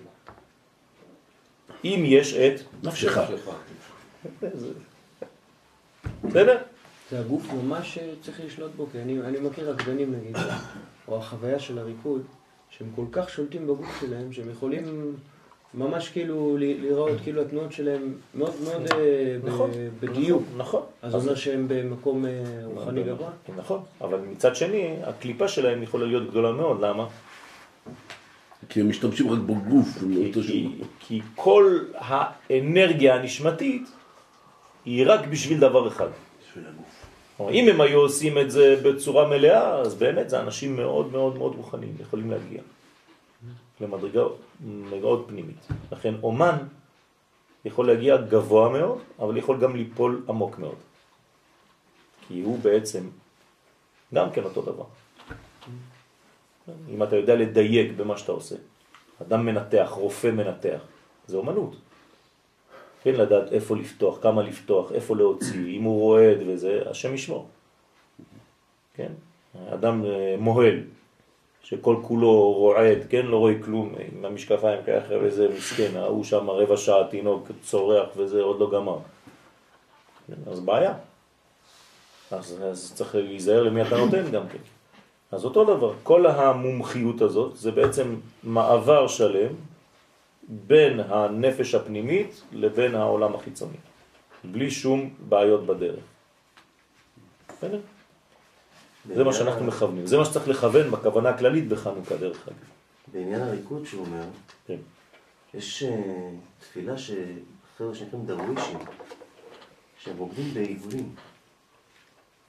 אם יש את נפשך. בסדר? זה הגוף ממש צריך לשלוט בו, כי אני, אני מכיר רקדנים נגיד, או החוויה של הריקוד, שהם כל כך שולטים בגוף שלהם, שהם יכולים ממש כאילו ל- לראות כאילו התנועות שלהם מאוד מאוד אה, ב- נכון. בדיוק. נכון. אז זה אומר שהם במקום אה, רוחני נכון. גבוה? נכון, אבל מצד שני, הקליפה שלהם יכולה להיות גדולה מאוד, למה? כי הם משתמשים רק בגוף. לא כי, כל האנרגיה הנשמתית היא רק בשביל דבר אחד. כלומר, אם הם היו עושים את זה בצורה מלאה, אז באמת זה אנשים מאוד מאוד מאוד רוחניים, יכולים להגיע למדרגה מאוד פנימית. לכן אומן יכול להגיע גבוה מאוד, אבל יכול גם ליפול עמוק מאוד. כי הוא בעצם גם כן אותו דבר. אם אתה יודע לדייק במה שאתה עושה. אדם מנתח, רופא מנתח, זה אומנות. כן, לדעת איפה לפתוח, כמה לפתוח, איפה להוציא, אם הוא רועד וזה, השם ישמור. כן? אדם אה, מוהל, שכל כולו רועד, כן, לא רואה כלום, עם המשקפיים ככה וזה מסכן, ההוא שם רבע שעה תינוק צורח וזה עוד לא גמר. אז בעיה. אז, אז צריך להיזהר למי אתה נותן גם כן. אז אותו דבר, כל המומחיות הזאת זה בעצם מעבר שלם בין הנפש הפנימית לבין העולם החיצוני, בלי שום בעיות בדרך. בסדר? זה מה שאנחנו מכוונים, זה מה שצריך לכוון בכוונה הכללית בחנוכה דרך אגב. בעניין הריקוד שהוא אומר, כן. יש אה, תפילה שחבר'ה שנקראים דרווישים, שהם רוקדים בעיגולים,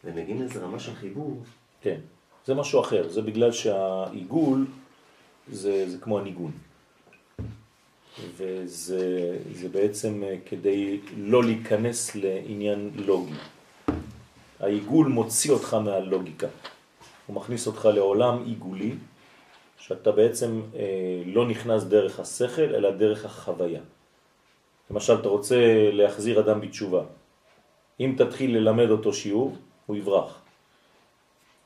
והם מגיעים לאיזה רמה של חיבור, כן, זה משהו אחר, זה בגלל שהעיגול זה, זה כמו הניגון. וזה זה בעצם אה, כדי לא להיכנס לעניין לוגי. העיגול מוציא אותך מהלוגיקה. הוא מכניס אותך לעולם עיגולי, שאתה בעצם אה, לא נכנס דרך השכל, אלא דרך החוויה. למשל, אתה רוצה להחזיר אדם בתשובה. אם תתחיל ללמד אותו שיעור, הוא יברח.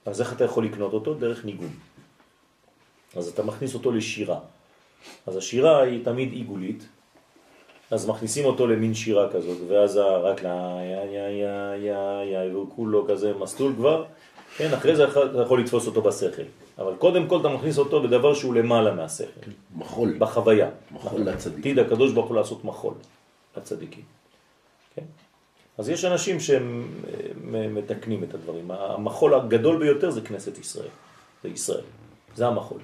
אז איך אתה יכול לקנות אותו? דרך ניגון. אז אתה מכניס אותו לשירה. אז השירה היא תמיד עיגולית, אז מכניסים אותו למין שירה כזאת, ואז רק לה, יא, יא, יא, יא, יא, והוא כולו כזה מסלול כבר, כן, אחרי זה אתה יכול לתפוס אותו בשכל. אבל קודם כל אתה מכניס אותו לדבר שהוא למעלה מהשכל, מחול. בחוויה. מחול לצדיק. עתיד הקדוש ברוך הוא לעשות מחול לצדיקים. כן? אז יש אנשים שהם אה, מתקנים את הדברים. המחול הגדול ביותר זה כנסת ישראל. זה ישראל. זה המחול.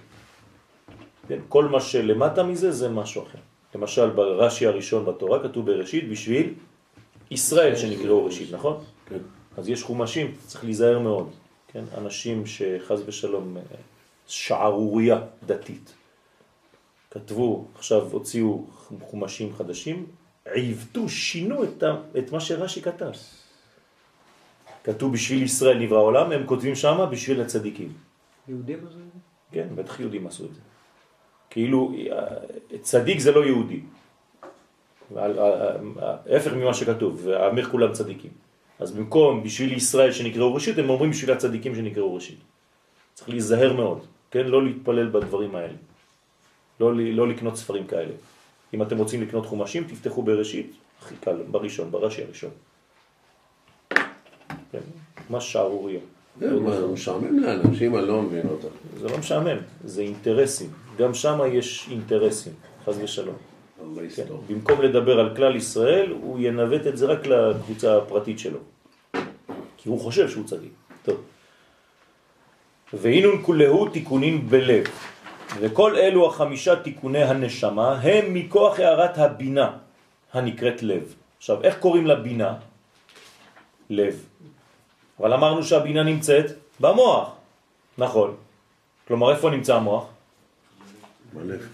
כן? כל מה שלמטה מזה זה משהו אחר. למשל ברש"י הראשון בתורה כתוב בראשית בשביל ישראל שנקראו ראשית, נכון? כן. אז יש חומשים, צריך להיזהר מאוד. כן? אנשים שחז ושלום אה, שערוריה דתית. כתבו, עכשיו הוציאו חומשים חדשים, עיוותו, שינו את, ה, את מה שרש"י כתב. כתוב בשביל ישראל נברא העולם, הם כותבים שמה בשביל הצדיקים. יהודים עשו את זה? כן, בטח יהודים עשו את זה. כאילו, צדיק זה לא יהודי. ועל- ההפך ממה שכתוב, והאמר כולם צדיקים. אז במקום בשביל ישראל שנקראו ראשית, הם אומרים בשביל הצדיקים שנקראו ראשית. צריך להיזהר מאוד, כן? לא להתפלל בדברים האלה. לא, לא לקנות ספרים כאלה. אם אתם רוצים לקנות חומשים, תפתחו בראשית, הכי קל, בראשון, ברש"י הראשון. כן? מה שערוריה. מה, משעמם לאנשים, אני לא מבין אותך. זה לא משעמם, זה אינטרסים. גם שם יש אינטרסים, חז ושלום. כן. במקום לדבר על כלל ישראל, הוא ינווט את זה רק לקבוצה הפרטית שלו. כי הוא חושב שהוא צדיק. טוב. והינון כולהו תיקונים בלב. וכל אלו החמישה תיקוני הנשמה הם מכוח הערת הבינה הנקראת לב. עכשיו, איך קוראים לבינה? לב. אבל אמרנו שהבינה נמצאת במוח. נכון. כלומר, איפה נמצא המוח? בלב.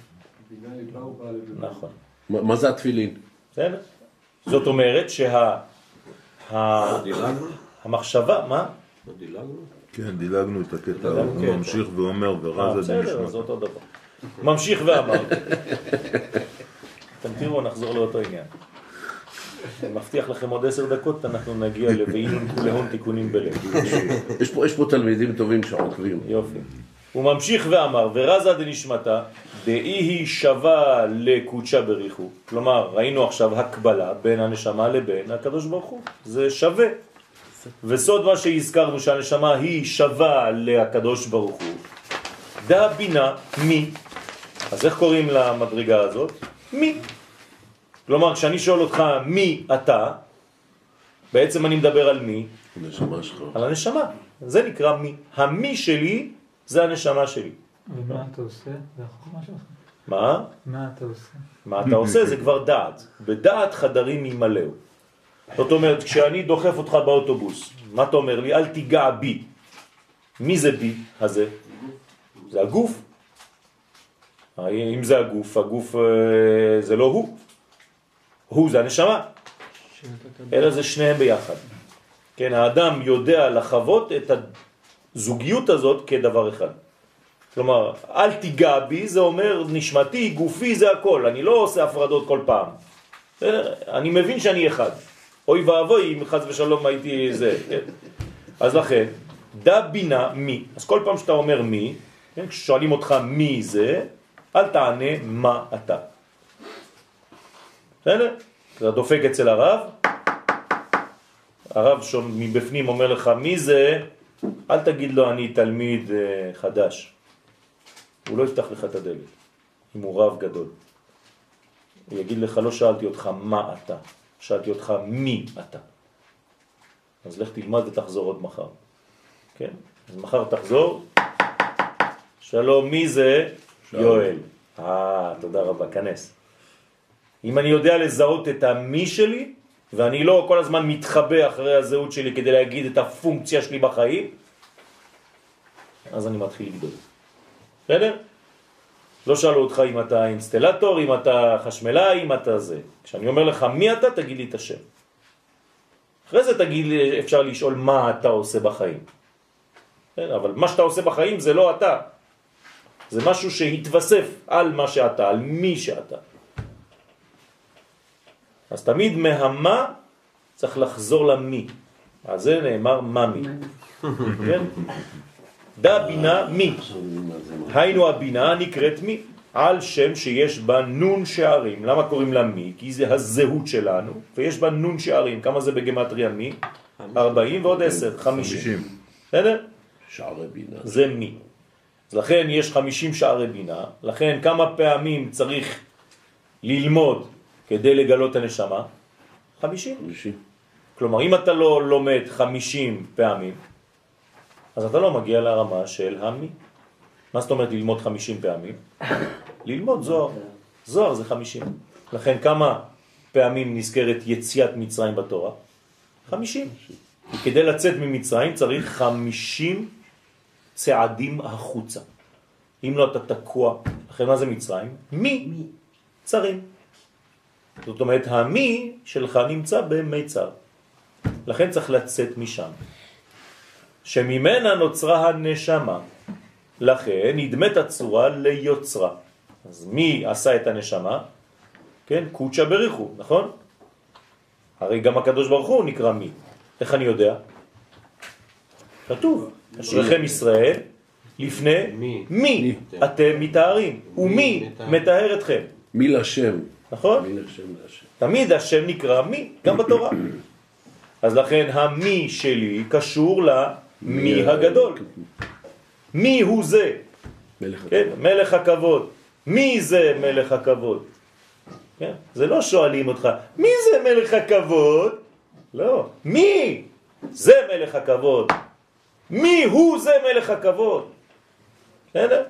נכון. מה מה זה התפילין? בסדר? זאת אומרת שה... המחשבה, מה? דילגנו? כן, דילגנו את הקטע, הוא כן. ממשיך ואומר, אה, ורזה בסדר, זה. אותו דבר. ממשיך ואמר. אתם תראו, נחזור לאותו עניין. אני מבטיח לכם עוד עשר דקות, אנחנו נגיע ל"ואינון כולהון תיקונים בלב". יש פה- יש פה תלמידים טובים שעוקבים. יופי. הוא ממשיך ואמר, ורזה דנשמתה, דאי היא שווה לקודשה בריחו. כלומר, ראינו עכשיו הקבלה בין הנשמה לבין הקדוש ברוך הוא. זה שווה. וסוד מה שהזכרנו שהנשמה היא שווה לקדוש ברוך הוא. דה בינה מי. אז איך קוראים למדרגה הזאת? מי. כלומר, כשאני שואל אותך מי אתה, בעצם אני מדבר על מי? נשמה שלך. על הנשמה. זה נקרא מי. המי שלי זה הנשמה שלי. ומה אתה עושה? זה החוכמה שלך. מה? מה אתה עושה? מה אתה עושה? זה כבר דעת. בדעת חדרים ימלאו. זאת אומרת, כשאני דוחף אותך באוטובוס, מה אתה אומר לי? אל תיגע בי. מי זה בי הזה? זה הגוף. אם זה הגוף, הגוף אה, זה לא הוא. הוא זה הנשמה. אלא זה שניהם ביחד. כן, האדם יודע לחוות את הזוגיות הזאת כדבר אחד. כלומר, אל תיגע בי, זה אומר נשמתי, גופי, זה הכל. אני לא עושה הפרדות כל פעם. בסדר? אני מבין שאני אחד. אוי ואבוי אם חס ושלום הייתי זה. כן? אז לכן, דה בינה מי. אז כל פעם שאתה אומר מי, כן? כששואלים אותך מי זה, אל תענה מה אתה. בסדר? אתה דופק אצל הרב, הרב שום מבפנים אומר לך מי זה, אל תגיד לו אני תלמיד אה, חדש. הוא לא יפתח לך את הדלת, אם הוא רב גדול. הוא יגיד לך, לא שאלתי אותך מה אתה, שאלתי אותך מי אתה. אז לך תלמד ותחזור עוד מחר. כן? אז מחר תחזור. שלום, מי זה? שלום. יואל. אה, תודה רבה, כנס. אם אני יודע לזהות את המי שלי, ואני לא כל הזמן מתחבא אחרי הזהות שלי כדי להגיד את הפונקציה שלי בחיים, אז אני מתחיל לגדול. בסדר? לא שאלו אותך אם אתה אינסטלטור, אם אתה חשמלאי, אם אתה זה. כשאני אומר לך מי אתה, תגיד לי את השם. אחרי זה תגיד לי, אפשר לשאול מה אתה עושה בחיים. כן, אבל מה שאתה עושה בחיים זה לא אתה. זה משהו שהתווסף על מה שאתה, על מי שאתה. אז תמיד מהמה צריך לחזור למי. אז זה נאמר ממי. כן? דה בינה מי. היינו הבינה נקראת מי. על שם שיש בה נון שערים. למה קוראים לה מי? כי זה הזהות שלנו, ויש בה נון שערים. כמה זה בגמטריה מי? 40 ועוד 10, 50. 50. בסדר? שערי בינה. זה מי. אז לכן יש 50 שערי בינה, לכן כמה פעמים צריך ללמוד כדי לגלות את הנשמה? 50. חמישי. כלומר, אם אתה לא לומד 50 פעמים, אז אתה לא מגיע לרמה של המי. מה זאת אומרת ללמוד 50 פעמים? ללמוד זוהר. זוהר זה 50. לכן כמה פעמים נזכרת יציאת מצרים בתורה? 50. כי כדי לצאת ממצרים צריך 50 צעדים החוצה. אם לא אתה תקוע, לכן מה זה מצרים? מי? מי? צרים. זאת אומרת, המי שלך נמצא במיצר. לכן צריך לצאת משם. שממנה נוצרה הנשמה. לכן נדמת הצורה ליוצרה. אז מי עשה את הנשמה? כן, קודשא בריחו, נכון? הרי גם הקדוש ברוך הוא נקרא מי. איך אני יודע? כתוב, אשריכם ישראל לפני מי? מי אתם מתארים, ומי מטהר אתכם, מי לשם. נכון? תמיד השם נקרא מי, גם בתורה. אז לכן המי שלי קשור למי הגדול. מי הוא זה? מלך כן, מלך הכבוד. מי זה מלך הכבוד? כן? זה לא שואלים אותך, מי זה מלך הכבוד? לא. מי זה מלך הכבוד? מי הוא זה מלך הכבוד? בסדר?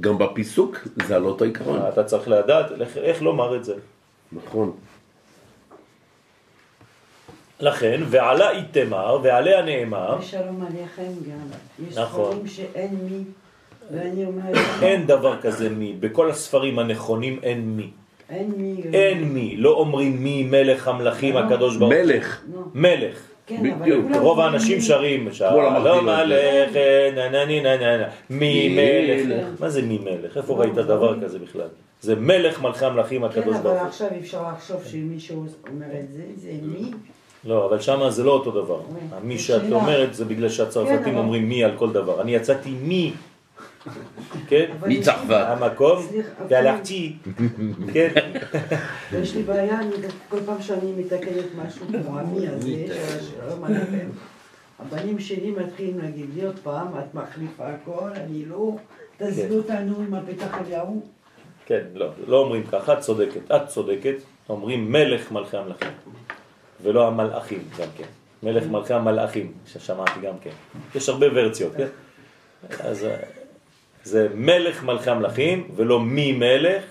גם בפיסוק זה על אותו עיקרון. אתה צריך לדעת איך, איך לומר את זה. נכון. לכן, ועלה איתמר, ועליה נאמר, ושלום עליכם גם. יש נכון. ספרים שאין מי, ואני אומרת, אין דבר כזה מי. בכל הספרים הנכונים אין מי. אין מי. אין מי. לא אומרים מי מלך המלכים לא. הקדוש ברוך הוא. מלך. לא. מלך. כן, אבל בדיוק. כולם רוב האנשים. שרים, כל המקבילות. שלום מלך, נה נה נה נה נה, מי מי מלך. מה זה מי מלך? איפה לא, ראית לא. דבר כזה בכלל? זה מלך מלכי המלכים כן, הקדוש אבל ברוך הוא. עכשיו אפשר לחשוב שמישהו אומר את זה, זה מי? לא, אבל שמה זה לא אותו דבר. מי שאת. אומרת זה בגלל כן, שהצרפתים אבל- אומרים מי על כל דבר. אני יצאתי מי, כן? אבל מי יש צרפת? לי- המקום, והלכתי, כן? יש לי בעיה, אני, כל פעם שאני מתקנת משהו כמו המי הזה, שלום עליכם, הבנים שלי מתחילים להגיד לי עוד פעם, את מחליפה הכל, אני לא, תעזבי אותנו עם הפתח אליהו. כן, לא, לא אומרים ככה, את צודקת. את צודקת, אומרים מלך מלכי המלכים, ולא המלאכים גם כן. מלך מלכי המלאכים, ששמעתי גם כן. יש הרבה ורציות, כן? אז אה, זה מלך מלכי המלכים, ולא מי מלך,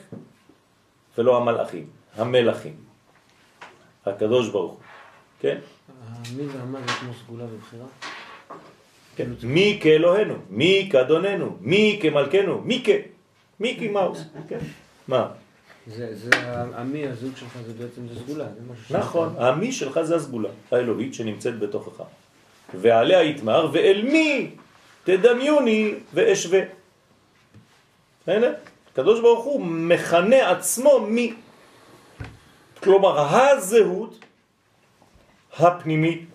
ולא המלאכים, המלכים. הקדוש ברוך הוא, כן? המי והמה זה כמו סגולה ובחירה? כן. מי כאלוהינו, מי כאדוננו, מי כמלכנו, מי כ... מיקי מאוס, כן. מה? זה, זה, המי, הזוג שלך זה בעצם זה סגולה, זה משהו. נכון, המי שלך זה הסגולה האלוהית שנמצאת בתוכך. ועליה יתמר, ואל מי תדמיוני ואשווה. הנה, הקדוש ברוך הוא מכנה עצמו מי. כלומר, הזהות הפנימית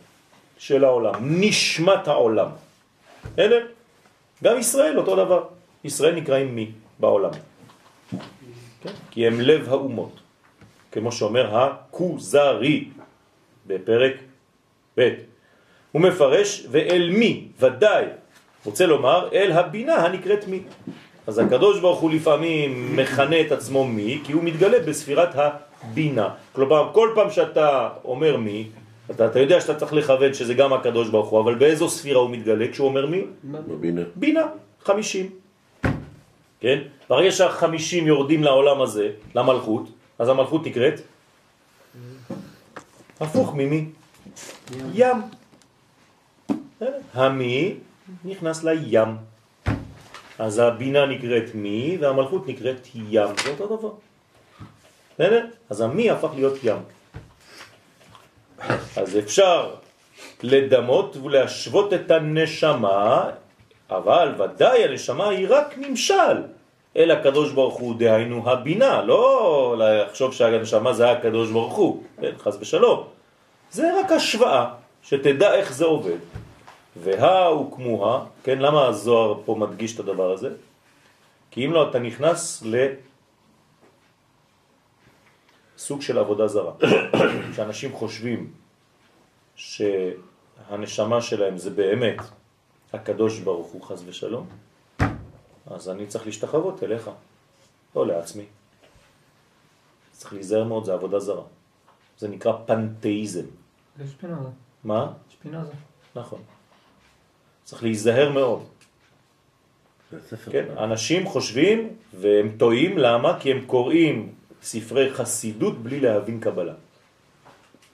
של העולם, נשמת העולם. הנה, גם ישראל אותו דבר. ישראל נקראים מי בעולם. כן? כי הם לב האומות, כמו שאומר הכוזרי בפרק ב'. הוא מפרש ואל מי, ודאי, רוצה לומר אל הבינה הנקראת מי. אז הקדוש ברוך הוא לפעמים מכנה את עצמו מי, כי הוא מתגלה בספירת הבינה. כלומר, כל פעם שאתה אומר מי, אתה, אתה יודע שאתה צריך לכוון שזה גם הקדוש ברוך הוא, אבל באיזו ספירה הוא מתגלה כשהוא אומר מי? בבינה. בינה, חמישים. כן? ברגע שהחמישים יורדים לעולם הזה, למלכות, אז המלכות נקראת הפוך ממי? ים. המי נכנס לים. אז הבינה נקראת מי והמלכות נקראת ים, זה אותו דבר. בסדר? אז המי הפך להיות ים. אז אפשר לדמות ולהשוות את הנשמה, אבל ודאי הנשמה היא רק נמשל אל הקדוש ברוך הוא, דהיינו הבינה, לא לחשוב שהנשמה זה הקדוש ברוך הוא, כן, חס ושלום. זה רק השוואה, שתדע איך זה עובד. והא וכמוה, כן, למה הזוהר פה מדגיש את הדבר הזה? כי אם לא, אתה נכנס לסוג של עבודה זרה. שאנשים חושבים שהנשמה שלהם זה באמת הקדוש ברוך הוא חס ושלום, אז אני צריך להשתחוות אליך, לא לעצמי. צריך להיזהר מאוד, זה עבודה זרה. זה נקרא פנתאיזם. זה שפינוזה. מה? שפינוזה. נכון. צריך להיזהר מאוד. כן, אנשים חושבים והם טועים, למה? כי הם קוראים ספרי חסידות בלי להבין קבלה.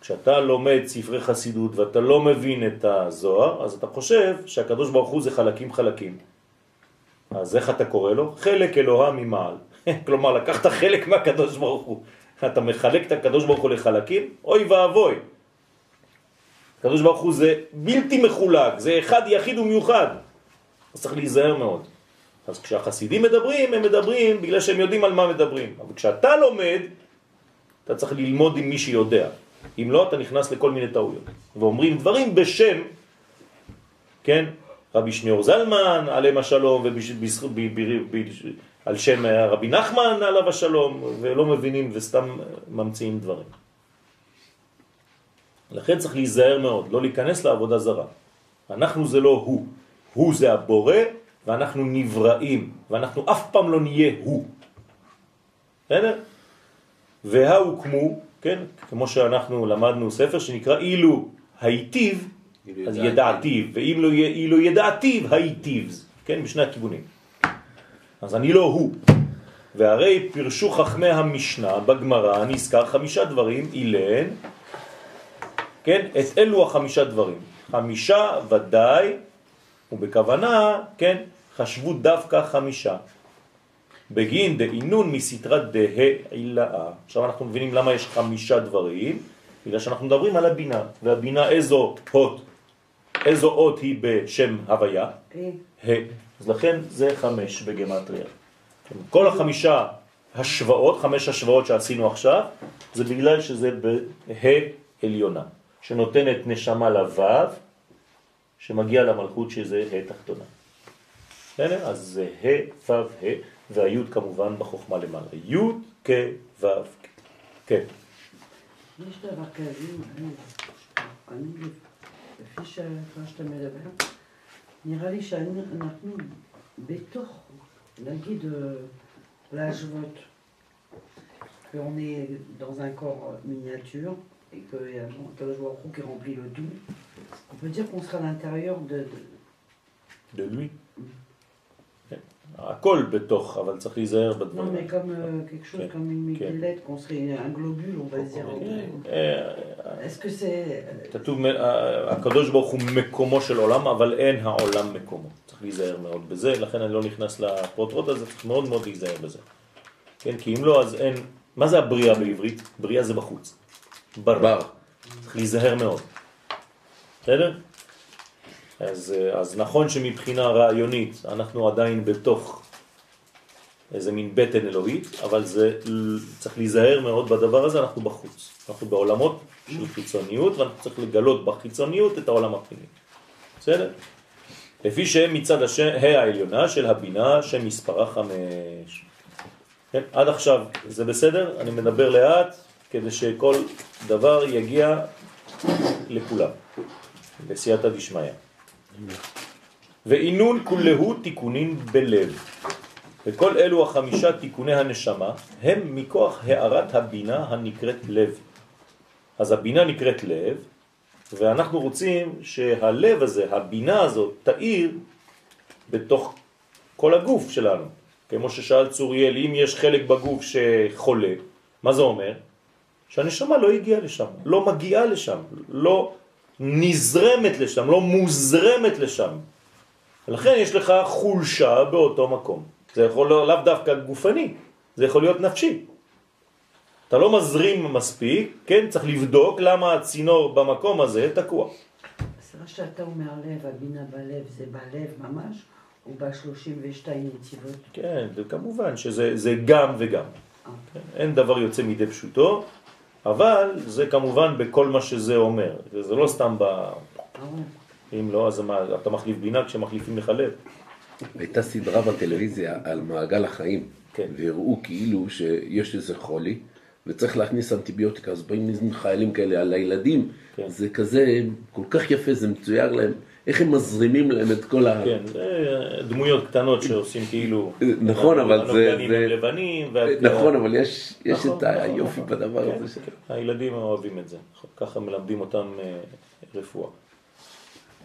כשאתה לומד ספרי חסידות ואתה לא מבין את הזוהר, אז אתה חושב שהקדוש ברוך הוא זה חלקים חלקים. אז איך אתה קורא לו? חלק אלוה ממעל. כלומר, לקחת חלק מהקדוש ברוך הוא. אתה מחלק את הקדוש ברוך הוא לחלקים? אוי ואבוי. הקדוש ברוך הוא זה בלתי מחולק, זה אחד יחיד ומיוחד. אז צריך להיזהר מאוד. אז כשהחסידים מדברים, הם מדברים בגלל שהם יודעים על מה מדברים. אבל כשאתה לומד, אתה צריך ללמוד עם מי שיודע. אם לא, אתה נכנס לכל מיני טעויות. ואומרים דברים בשם, כן, רבי שניאור זלמן, עליהם השלום, ועל שם רבי נחמן עליו השלום, ולא מבינים וסתם ממציאים דברים. לכן צריך להיזהר מאוד, לא להיכנס לעבודה זרה. אנחנו זה לא הוא, הוא זה הבורא, ואנחנו נבראים, ואנחנו אף פעם לא נהיה הוא. בסדר? והאו כמו, כן, כמו שאנחנו למדנו ספר שנקרא אילו היטיב, אז ידעתיו, ואם לא יהיה אילו ידעתיו, היטיב, כן, בשני הכיוונים. אז אני לא הוא. והרי פרשו חכמי המשנה בגמרא נזכר חמישה דברים, אילן, כן, את אלו החמישה דברים. חמישה ודאי, ובכוונה, כן, חשבו דווקא חמישה. בגין דאינון מסתרת דהעילאה. עכשיו אנחנו מבינים למה יש חמישה דברים, בגלל שאנחנו מדברים על הבינה, והבינה איזו הות, איזו אות היא בשם הוויה? ה. אז לכן זה חמש בגמטריה. כל החמישה השוואות, חמש השוואות שעשינו עכשיו, זה בגלל שזה בה עליונה, שנותנת נשמה לוו, שמגיע למלכות שזה ה תחתונה. בסדר? אז זה ה, וו, ה, והיוד כמובן בחוכמה למעלה. יוד, כ, וו, כן. יש כזה, אני, לפי שאתה מדבר, נראה לי שאנחנו בתוך, נגיד, euh, להשוות, qu'on est dans corps miniature et a bon, Akadosh Baruch Hu qui remplit le tout, on peut dire qu'on sera à l'intérieur de, de- de lui. הכל בתוך, אבל צריך להיזהר Non, בדברים. mais comme euh, quelque chose Ok. comme une Ok. miguelette, qu'on serait un globule, on va se dire. אה, Est-ce que c'est. euh, כתוב, הקדוש ברוך הוא מקומו של עולם, אבל אין העולם מקומו. צריך להיזהר מאוד בזה, לכן אני לא נכנס לפרוטרוט הזה, צריך מאוד מאוד להיזהר בזה. כן, כי אם לא, אז אין... מה זה הבריאה בעברית? בריאה זה בחוץ. בר. בר. צריך להיזהר מאוד. בסדר? אז, אה, אז נכון שמבחינה רעיונית אנחנו עדיין בתוך איזה מין בטן אלוהית, אבל זה, צריך להיזהר מאוד בדבר הזה, אנחנו בחוץ. אנחנו בעולמות של חיצוניות, ואנחנו צריך לגלות בחיצוניות את העולם הפנימי. בסדר? לפי שהם מצד השם, ה' העליונה של הבינה שמספרה חמש. כן, עד עכשיו זה בסדר? אני מדבר לאט כדי שכל דבר יגיע לכולם, בסייעתא דשמיא. ואינון כולהו תיקונים בלב. וכל אלו החמישה תיקוני הנשמה הם מכוח הערת הבינה הנקראת לב. אז הבינה נקראת לב, ואנחנו רוצים שהלב הזה, הבינה הזאת, תאיר בתוך כל הגוף שלנו. כמו ששאל צוריאל, אם יש חלק בגוף שחולה, מה זה אומר? שהנשמה לא הגיעה לשם, לא מגיעה לשם, לא נזרמת לשם, לא מוזרמת לשם. ולכן יש לך חולשה באותו מקום. זה יכול לאו דווקא גופני, זה יכול להיות נפשי. אתה לא מזרים מספיק, כן? צריך לבדוק למה הצינור במקום הזה תקוע. אז מה שאתה אומר לב, הבינה בלב, זה בלב ממש, או ב-32 נתיבות? כן, וכמובן שזה זה גם וגם. כן? אין דבר יוצא מידי פשוטו, אבל זה כמובן בכל מה שזה אומר. זה לא סתם ב... אם לא, אז מה, אתה מחליף בינה כשמחליפים לך לב. הייתה סדרה בטלוויזיה על מעגל החיים, כן. והראו כאילו שיש איזה חולי, וצריך להכניס אנטיביוטיקה, אז באים חיילים כאלה על הילדים, כן. זה כזה כל כך יפה, זה מצויר להם, איך הם מזרימים להם את כל ה... כן, דמויות קטנות שעושים כאילו... נכון, אבל זה- הנוגדנים לבנים, נכון, אבל יש, יש נכון, את נכון, היופי נכון. בדבר כן, הזה. כן. הילדים אוהבים את זה, ככה מלמדים אותם אה, רפואה.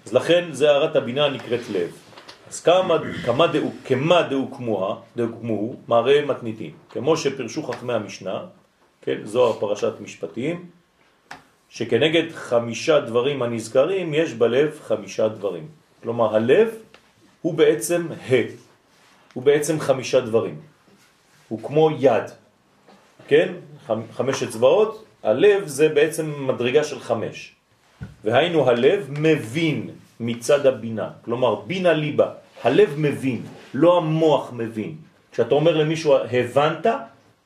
אז לכן זה הערת הבינה נקראת לב. אז כמה, כמה דאו, כמה דאוקמוה, דאוקמוהו, מראה מתניתים. כמו שפרשו חכמי המשנה, כן, זו פרשת משפטים, שכנגד חמישה דברים הנזכרים יש בלב חמישה דברים. כלומר, הלב הוא בעצם ה, הוא בעצם חמישה דברים. הוא כמו יד, כן? חמ- חמש אצבעות, הלב זה בעצם מדרגה של חמש. והיינו הלב מבין מצד הבינה, כלומר בינה ליבה, הלב מבין, לא המוח מבין. כשאתה אומר למישהו הבנת,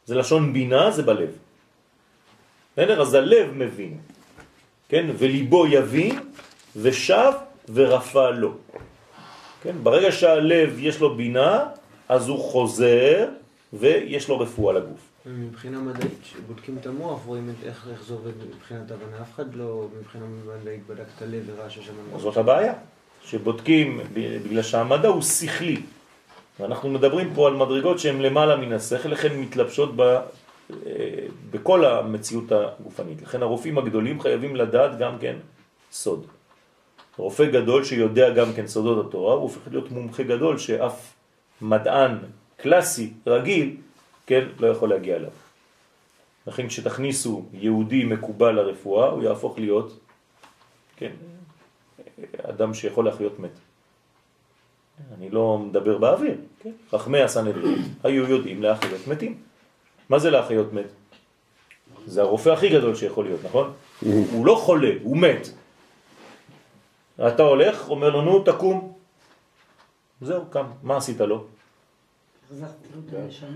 זה לשון בינה, זה בלב. בסדר? אז הלב מבין, כן? וליבו יבין, ושב ורפא לו. כן? ברגע שהלב יש לו בינה, אז הוא חוזר ויש לו רפואה לגוף. מבחינה מדעית, כשבודקים את המוח, רואים את איך, איך זה עובד מבחינת הבנה. אף אחד לא מבחינה מדעית בדק את הלב וראה שיש שם... זאת הבעיה, שבודקים בגלל שהמדע הוא שכלי. ואנחנו מדברים פה על מדרגות שהן למעלה מן השכל, לכן מתלבשות ב, בכל המציאות הגופנית. לכן הרופאים הגדולים חייבים לדעת גם כן סוד. רופא גדול שיודע גם כן סודות התורה, הוא הופך להיות מומחה גדול שאף מדען קלאסי, רגיל, כן, לא יכול להגיע אליו. לכן כשתכניסו יהודי מקובל לרפואה, הוא יהפוך להיות, כן, אדם שיכול להחיות מת. אני לא מדבר באוויר, כן? חכמי הסנהדרין היו יודעים להחיות מתים. מה זה להחיות מת? זה הרופא הכי גדול שיכול להיות, נכון? הוא לא חולה, הוא מת. אתה הולך, אומר לו, נו, תקום. זהו, קם. מה עשית לו? הנשמה.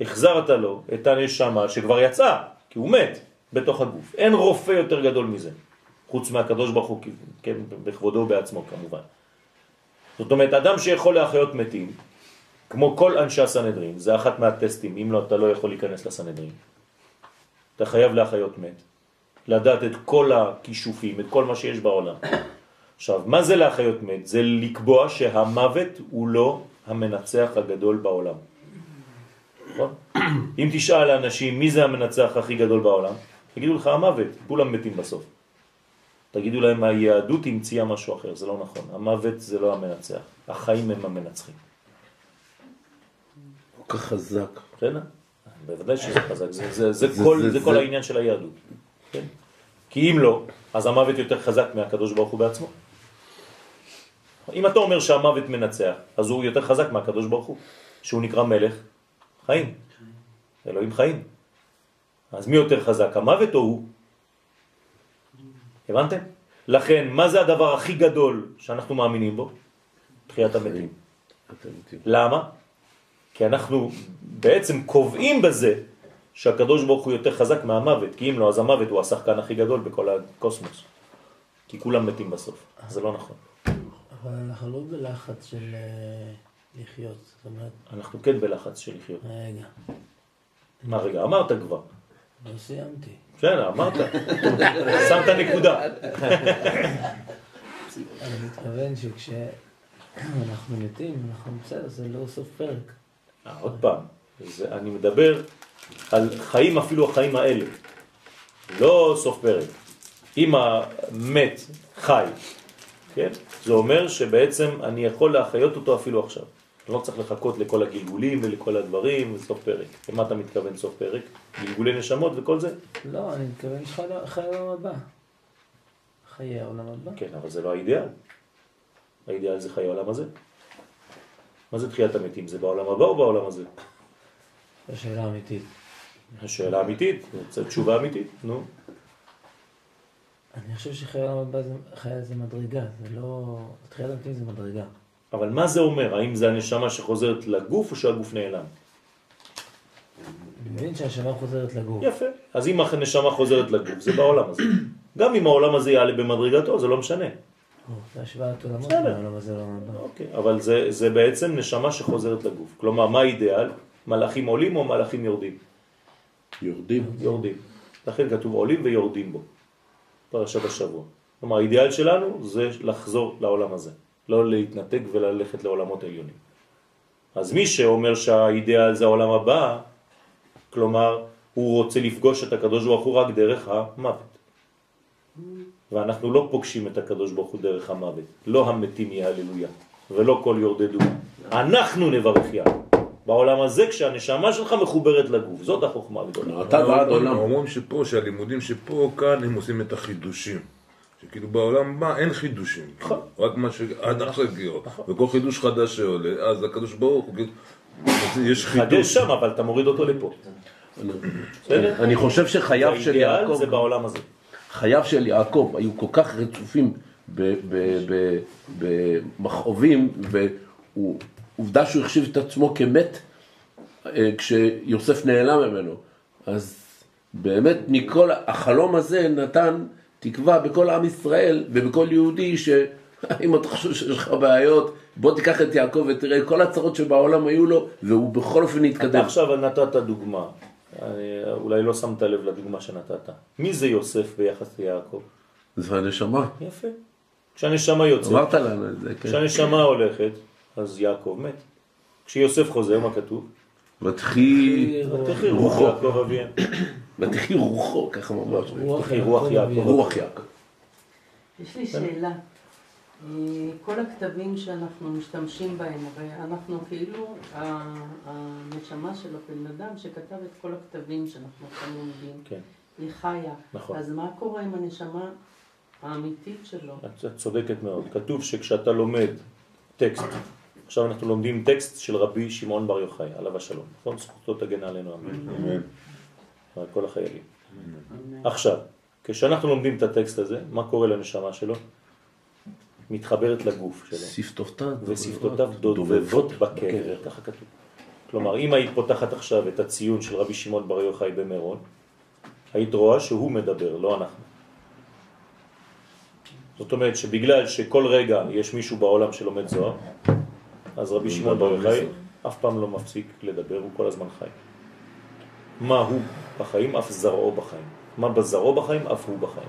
החזרת לו את הנשמה שכבר יצאה, כי הוא מת בתוך הגוף. אין רופא יותר גדול מזה, חוץ מהקדוש ברוך הוא, כן, בכבודו בעצמו כמובן. זאת אומרת, אדם שיכול להחיות מתים, כמו כל אנשי הסנהדרין, זה אחת מהטסטים, אם לא, אתה לא יכול להיכנס לסנהדרין. אתה חייב להחיות מת, לדעת את כל הכישופים, את כל מה שיש בעולם. עכשיו, מה זה להחיות מת? זה לקבוע שהמוות הוא לא המנצח הגדול בעולם. נכון? אם תשאל לאנשים מי זה המנצח הכי גדול בעולם, יגידו לך המוות, כולם מתים בסוף. תגידו להם היהדות המציאה משהו אחר, זה לא נכון. המוות זה לא המנצח, החיים הם המנצחים. כך חזק. בסדר? בוודאי שזה חזק, זה, זה, זה, זה- כל, זה- זה כל זה- העניין של היהדות. כן? כי אם לא, אז המוות יותר חזק מהקדוש ברוך הוא בעצמו. אם אתה אומר שהמוות מנצח, אז הוא יותר חזק מהקדוש ברוך הוא, שהוא נקרא מלך חיים. אלוהים חיים. אז מי יותר חזק, המוות או הוא? הבנתם? לכן, מה זה הדבר הכי גדול שאנחנו מאמינים בו? תחיית המתים. למה? כי אנחנו בעצם קובעים בזה שהקדוש ברוך הוא יותר חזק מהמוות, כי אם לא, אז המוות הוא השחקן הכי גדול בכל הקוסמוס. כי כולם מתים בסוף. זה לא נכון. אבל אנחנו לא בלחץ של אה, לחיות. זאת אומרת, אנחנו כן בלחץ של לחיות. רגע, מה רגע, אמרת כבר. לא סיימתי. בסדר, אמרת. שמת נקודה. אני מתכוון שכשאנחנו מתים, אנחנו בסדר, זה לא סוף פרק. אה, עוד פעם, זה, אני מדבר על חיים אפילו החיים האלה, לא סוף פרק. אם המת חי, כן? זה אומר שבעצם אני יכול להחיות אותו אפילו עכשיו. אני לא צריך לחכות לכל הגלגולים ולכל הדברים, וסוף פרק. למה אתה מתכוון סוף פרק? גלגולי נשמות וכל זה? לא, אני מתכוון חיי העולם הבא. חיי העולם הבא. כן, אבל זה לא האידיאל. האידיאל זה חיי העולם הזה. מה זה תחיית המתים? זה בעולם הבא או בעולם הזה? זו שאלה אמיתית. השאלה אמיתית, זו תשובה אמיתית, נו. אני חושב שחיי הבא זה, חיי זה מדרגה, זה לא... תחיית המתים זה מדרגה. אבל מה זה אומר? האם זה הנשמה שחוזרת לגוף או שהגוף נעלם? אני מבין שהשנה חוזרת לגוף. יפה. אז אם הנשמה חוזרת לגוף, זה בעולם הזה. גם אם העולם הזה יעלה במדרגתו, זה לא משנה. זה השוואת עולמות. מהעולם הזה לעולם הבא. אוקיי, אבל זה, זה בעצם נשמה שחוזרת לגוף. כלומר, מה האידאל? מלאכים עולים או מלאכים יורדים? יורדים. יורדים. לכן כתוב עולים ויורדים בו. פרשת השבוע. כלומר, האידאל שלנו זה לחזור לעולם הזה. לא להתנתק וללכת לעולמות עליונים. אז מי שאומר שהאידאל זה העולם הבא, כלומר, הוא רוצה לפגוש את הקדוש ברוך הוא רק דרך המוות. ואנחנו לא פוגשים את הקדוש ברוך הוא דרך המוות. לא המתים יהללויה, ולא כל יורדדו. אנחנו נברך יה. בעולם הזה כשהנשמה שלך מחוברת לגוף. זאת החוכמה הגדולה. אתה בעד עולם. אומרים שפה, שהלימודים שפה, כאן הם עושים את החידושים. שכאילו בעולם הבא אין חידושים. נכון. רק מה שעד עכשיו גיור. וכל חידוש חדש שעולה, אז הקדוש ברוך הוא, כאילו, יש חדש חידוש. שם, אבל אתה מוריד אותו לפה. אני חושב שחייו של האידיאל יעקב, זה בעולם הזה. חייו של יעקב היו כל כך רצופים במכאובים, ועובדה שהוא החשיב את עצמו כמת אה, כשיוסף נעלם ממנו. אז באמת מכל החלום הזה נתן תקווה בכל עם ישראל ובכל יהודי שאם אתה חושב שיש לך בעיות, בוא תיקח את יעקב ותראה כל הצרות שבעולם היו לו, והוא בכל אופן אתה התקדם. עכשיו נתת דוגמה, אולי לא שמת לב לדוגמה שנתת. מי זה יוסף ביחס ליעקב? זה הנשמה. יפה. כשהנשמה יוצאת, אמרת לנו את זה, כן. כשהנשמה הולכת, אז יעקב מת. כשיוסף חוזר, מה כתוב? ותחי ותחי רוח רוחו, יעקב אביהם. ותחי רוחו, ככה ממש. ותחי רוח יעקב. רוח יעקב. יש לי שאלה. כל הכתבים שאנחנו משתמשים בהם, הרי אנחנו כאילו, הנשמה של הבן אדם שכתב את כל הכתבים שאנחנו עכשיו לומדים, כן, היא חיה. נכון. אז מה קורה עם הנשמה האמיתית שלו? את את צודקת מאוד. כתוב שכשאתה לומד טקסט, עכשיו אנחנו לומדים טקסט של רבי שמעון בר יוחאי, עליו השלום. נכון? זכותו תגן עלינו, אמן. על כל החיילים. עכשיו, כשאנחנו לומדים את הטקסט הזה, מה קורה לנשמה שלו? מתחברת לגוף שלו. שפתותיו ושפתותיו דובבות בקבר, ככה כתוב. כלומר, אם היית פותחת עכשיו את הציון של רבי שמעון בר יוחאי במירון, היית רואה שהוא מדבר, לא אנחנו. זאת אומרת שבגלל שכל רגע יש מישהו בעולם שלומד זוהר, אז רבי שמעון בר יוחאי אף פעם לא מפסיק לדבר, הוא כל הזמן חי. מה הוא בחיים, אף זרעו בחיים. מה בזרעו בחיים, אף הוא בחיים.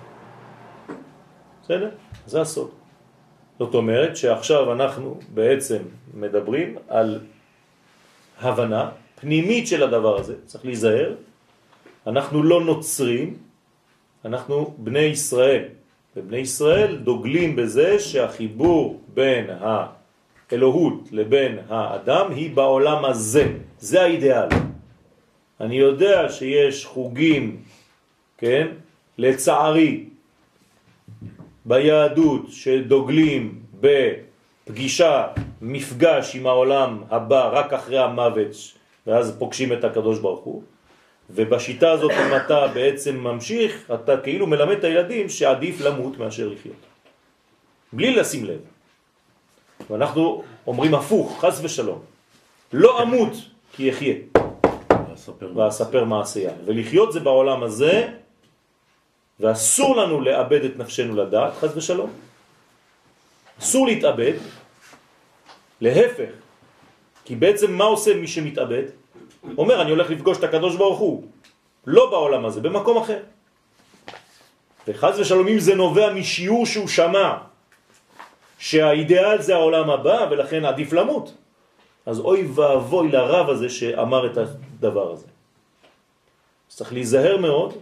בסדר? זה הסוד. זאת אומרת שעכשיו אנחנו בעצם מדברים על הבנה פנימית של הדבר הזה, צריך להיזהר, אנחנו לא נוצרים, אנחנו בני ישראל, ובני ישראל דוגלים בזה שהחיבור בין האלוהות לבין האדם היא בעולם הזה, זה האידאל. אני יודע שיש חוגים, כן, לצערי, ביהדות שדוגלים בפגישה, מפגש עם העולם הבא רק אחרי המוות, ואז פוגשים את הקדוש ברוך הוא. ובשיטה הזאת אם אתה בעצם ממשיך, אתה כאילו מלמד את הילדים שעדיף למות מאשר לחיות. בלי לשים לב. ואנחנו אומרים הפוך, חס ושלום. לא אמות כי אחיה, ואספר מעשייה. ולחיות זה בעולם הזה, ואסור לנו לאבד את נפשנו לדעת, חס ושלום. אסור להתאבד, להפך, כי בעצם מה עושה מי שמתאבד? אומר, אני הולך לפגוש את הקדוש ברוך הוא, לא בעולם הזה, במקום אחר. וחז ושלום אם זה נובע משיעור שהוא שמע, שהאידאל זה העולם הבא ולכן עדיף למות, אז אוי ואבוי לרב הזה שאמר את הדבר הזה. צריך להיזהר מאוד,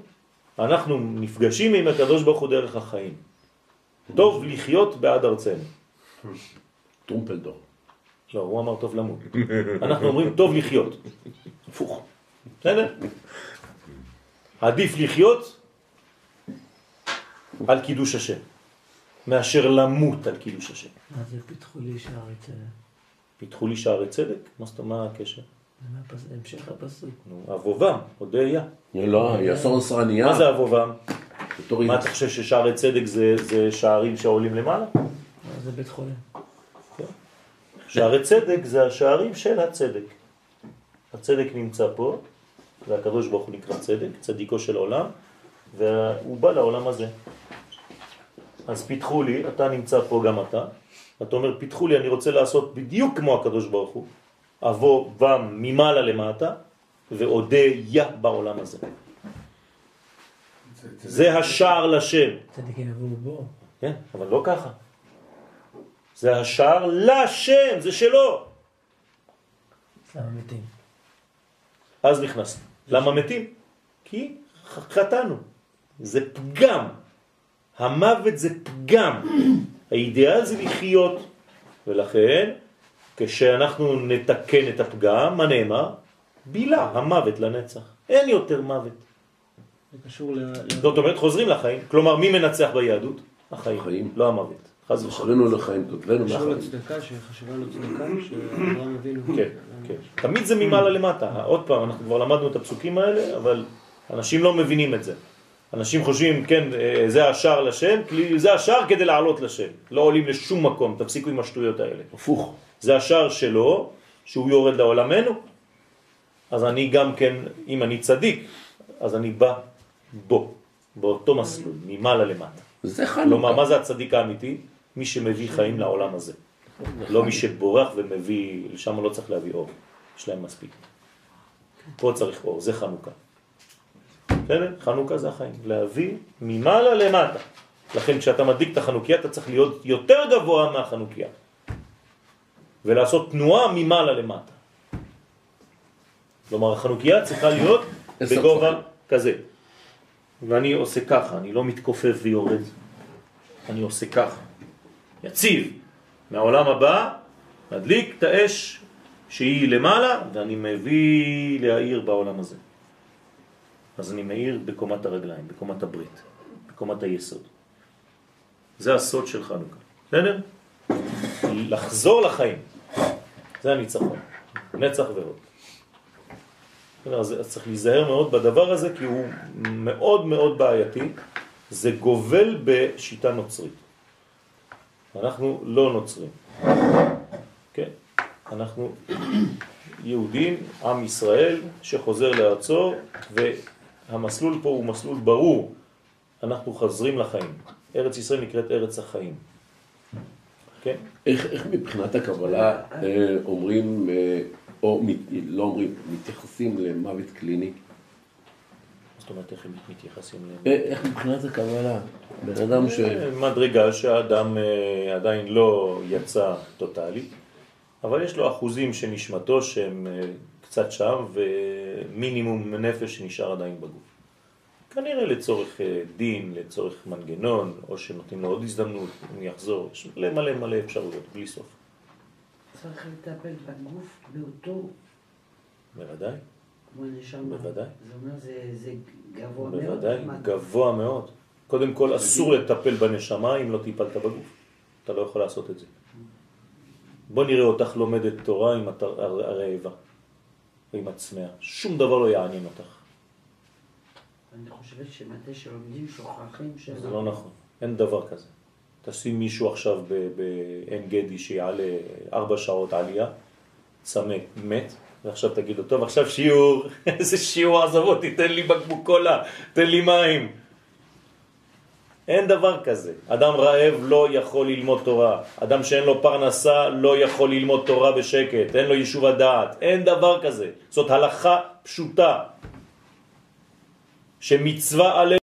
אנחנו נפגשים עם הקדוש ברוך הוא דרך החיים. טוב לחיות בעד ארצנו. טרומפלדור. לא, הוא אמר טוב למות. אנחנו אומרים טוב לחיות. הפוך. בסדר? עדיף לחיות על קידוש השם, מאשר למות על קידוש השם. מה זה פיתחו לי שערי צדק? פיתחו לי שערי צדק? מה זאת אומרת הקשר? המשך הפסוק. נו, אבובם, אודיה. לא, יסון שרניה. מה זה אבובם? מה אתה חושב ששערי צדק זה, שערים שעולים למעלה? זה בית חולים? שערי צדק זה השערים של הצדק. הצדק נמצא פה, והקדוש ברוך הוא נקרא צדק, צדיקו של עולם, והוא בא לעולם הזה. אז פיתחו לי, אתה נמצא פה גם אתה, אתה אומר פיתחו לי, אני רוצה לעשות בדיוק כמו הקדוש ברוך הוא, אבוא בם ממעלה למטה, ואודיה בעולם הזה. זה השער לשם. צדיק ינבאו בו. כן, אבל לא ככה. זה השער לשם, זה שלו. למה מתים? אז נכנס. למה מתים? כי חטאנו. זה פגם. המוות זה פגם. האידאל זה לחיות. ולכן, כשאנחנו נתקן את הפגם, מה נאמר? בילה, המוות לנצח. אין יותר מוות. זה קשור ל... זאת אומרת, חוזרים לחיים. כלומר, מי מנצח ביהדות? החיים, החיים. לא המוות. חס ושלום. זכרנו לחיים, תותלנו קשור מהחיים. לצדקה, שחשבה לו צדקה, שאברהם אבינו... כן, כן. תמיד זה ממעלה למטה. עוד פעם, אנחנו כבר למדנו את הפסוקים האלה, אבל אנשים לא מבינים את זה. אנשים חושבים, כן, אה, זה השער לשם, זה השער כדי לעלות לשם. לא עולים לשום מקום, תפסיקו עם השטויות האלה. הפוך. זה השער שלו, שהוא יורד לעולמנו, אז אני גם כן, אם אני צדיק, אז אני בא בו, באותו מסלול, ממעלה למטה. זה כלומר, חנוכה. מה זה הצדיק האמיתי? מי שמביא חיים לעולם הזה. לא מי שבורח ומביא, לשם לא צריך להביא אור, יש להם מספיק. פה צריך אור, זה חנוכה. בסדר? חנוכה זה החיים, להביא ממעלה למטה. לכן כשאתה מדליק את החנוכיה אתה צריך להיות יותר גבוה מהחנוכיה. ולעשות תנועה ממעלה למטה. כלומר החנוכיה צריכה להיות בגובה. כזה. ואני עושה ככה, אני לא מתכופף ויורד, אני עושה ככה. יציב. מהעולם הבא, מדליק את האש שהיא למעלה, ואני מביא להעיר בעולם הזה. אז אני מאיר בקומת הרגליים, בקומת הברית, בקומת היסוד. זה הסוד של חנוכה. בסדר? לחזור לחיים. זה הניצחון. נצח ועוד. אז צריך להיזהר מאוד בדבר הזה, כי הוא מאוד מאוד בעייתי. זה גובל בשיטה נוצרית. אנחנו לא נוצרים. כן? אנחנו יהודים, עם ישראל, שחוזר לארצו, והמסלול פה הוא מסלול ברור. אנחנו חוזרים לחיים. ארץ ישראל נקראת ארץ החיים. כן? איך, איך מבחינת הקבלה אה, אומרים, אה, או מת, לא אומרים, מתייחסים למוות קליני? זאת אומרת, איך הם מתייחסים להם? אה, איך מבחינת הקבלה? בן אדם ש... מדרגה שהאדם עדיין לא יצא טוטלי, אבל יש לו אחוזים של נשמתו שהם קצת שם, ומינימום נפש שנשאר עדיין בגוף. כנראה לצורך אה, דין, לצורך מנגנון, או שנותנים לו עוד הזדמנות, הוא יחזור, יש מלא מלא מלא אפשרויות, בלי סוף. צריך לטפל בגוף באותו, בוודאי, כמו נשמה. בוודאי. זה אומר, זה, זה גבוה מאוד. בוודאי, גבוה מאוד. קודם כל, אסור לטפל בנשמה אם לא טיפלת בגוף. אתה לא יכול לעשות את זה. בוא נראה אותך לומדת תורה אם הר- הרעבה, או אם את צמאה. שום דבר לא יעניין אותך. אני חושבת שמתי שלומדים שוכחים ש... זה לא נכון, אין דבר כזה. תשים מישהו עכשיו בעין גדי שיעלה ארבע שעות עלייה, צמא, מת, ועכשיו תגיד לו, טוב, עכשיו שיעור, איזה שיעור, עזוב אותי, תן לי בקבוק קולה, תן לי מים. אין דבר כזה. אדם רעב לא יכול ללמוד תורה. אדם שאין לו פרנסה לא יכול ללמוד תורה בשקט. אין לו יישוב הדעת. אין דבר כזה. זאת הלכה פשוטה. שמצווה עלינו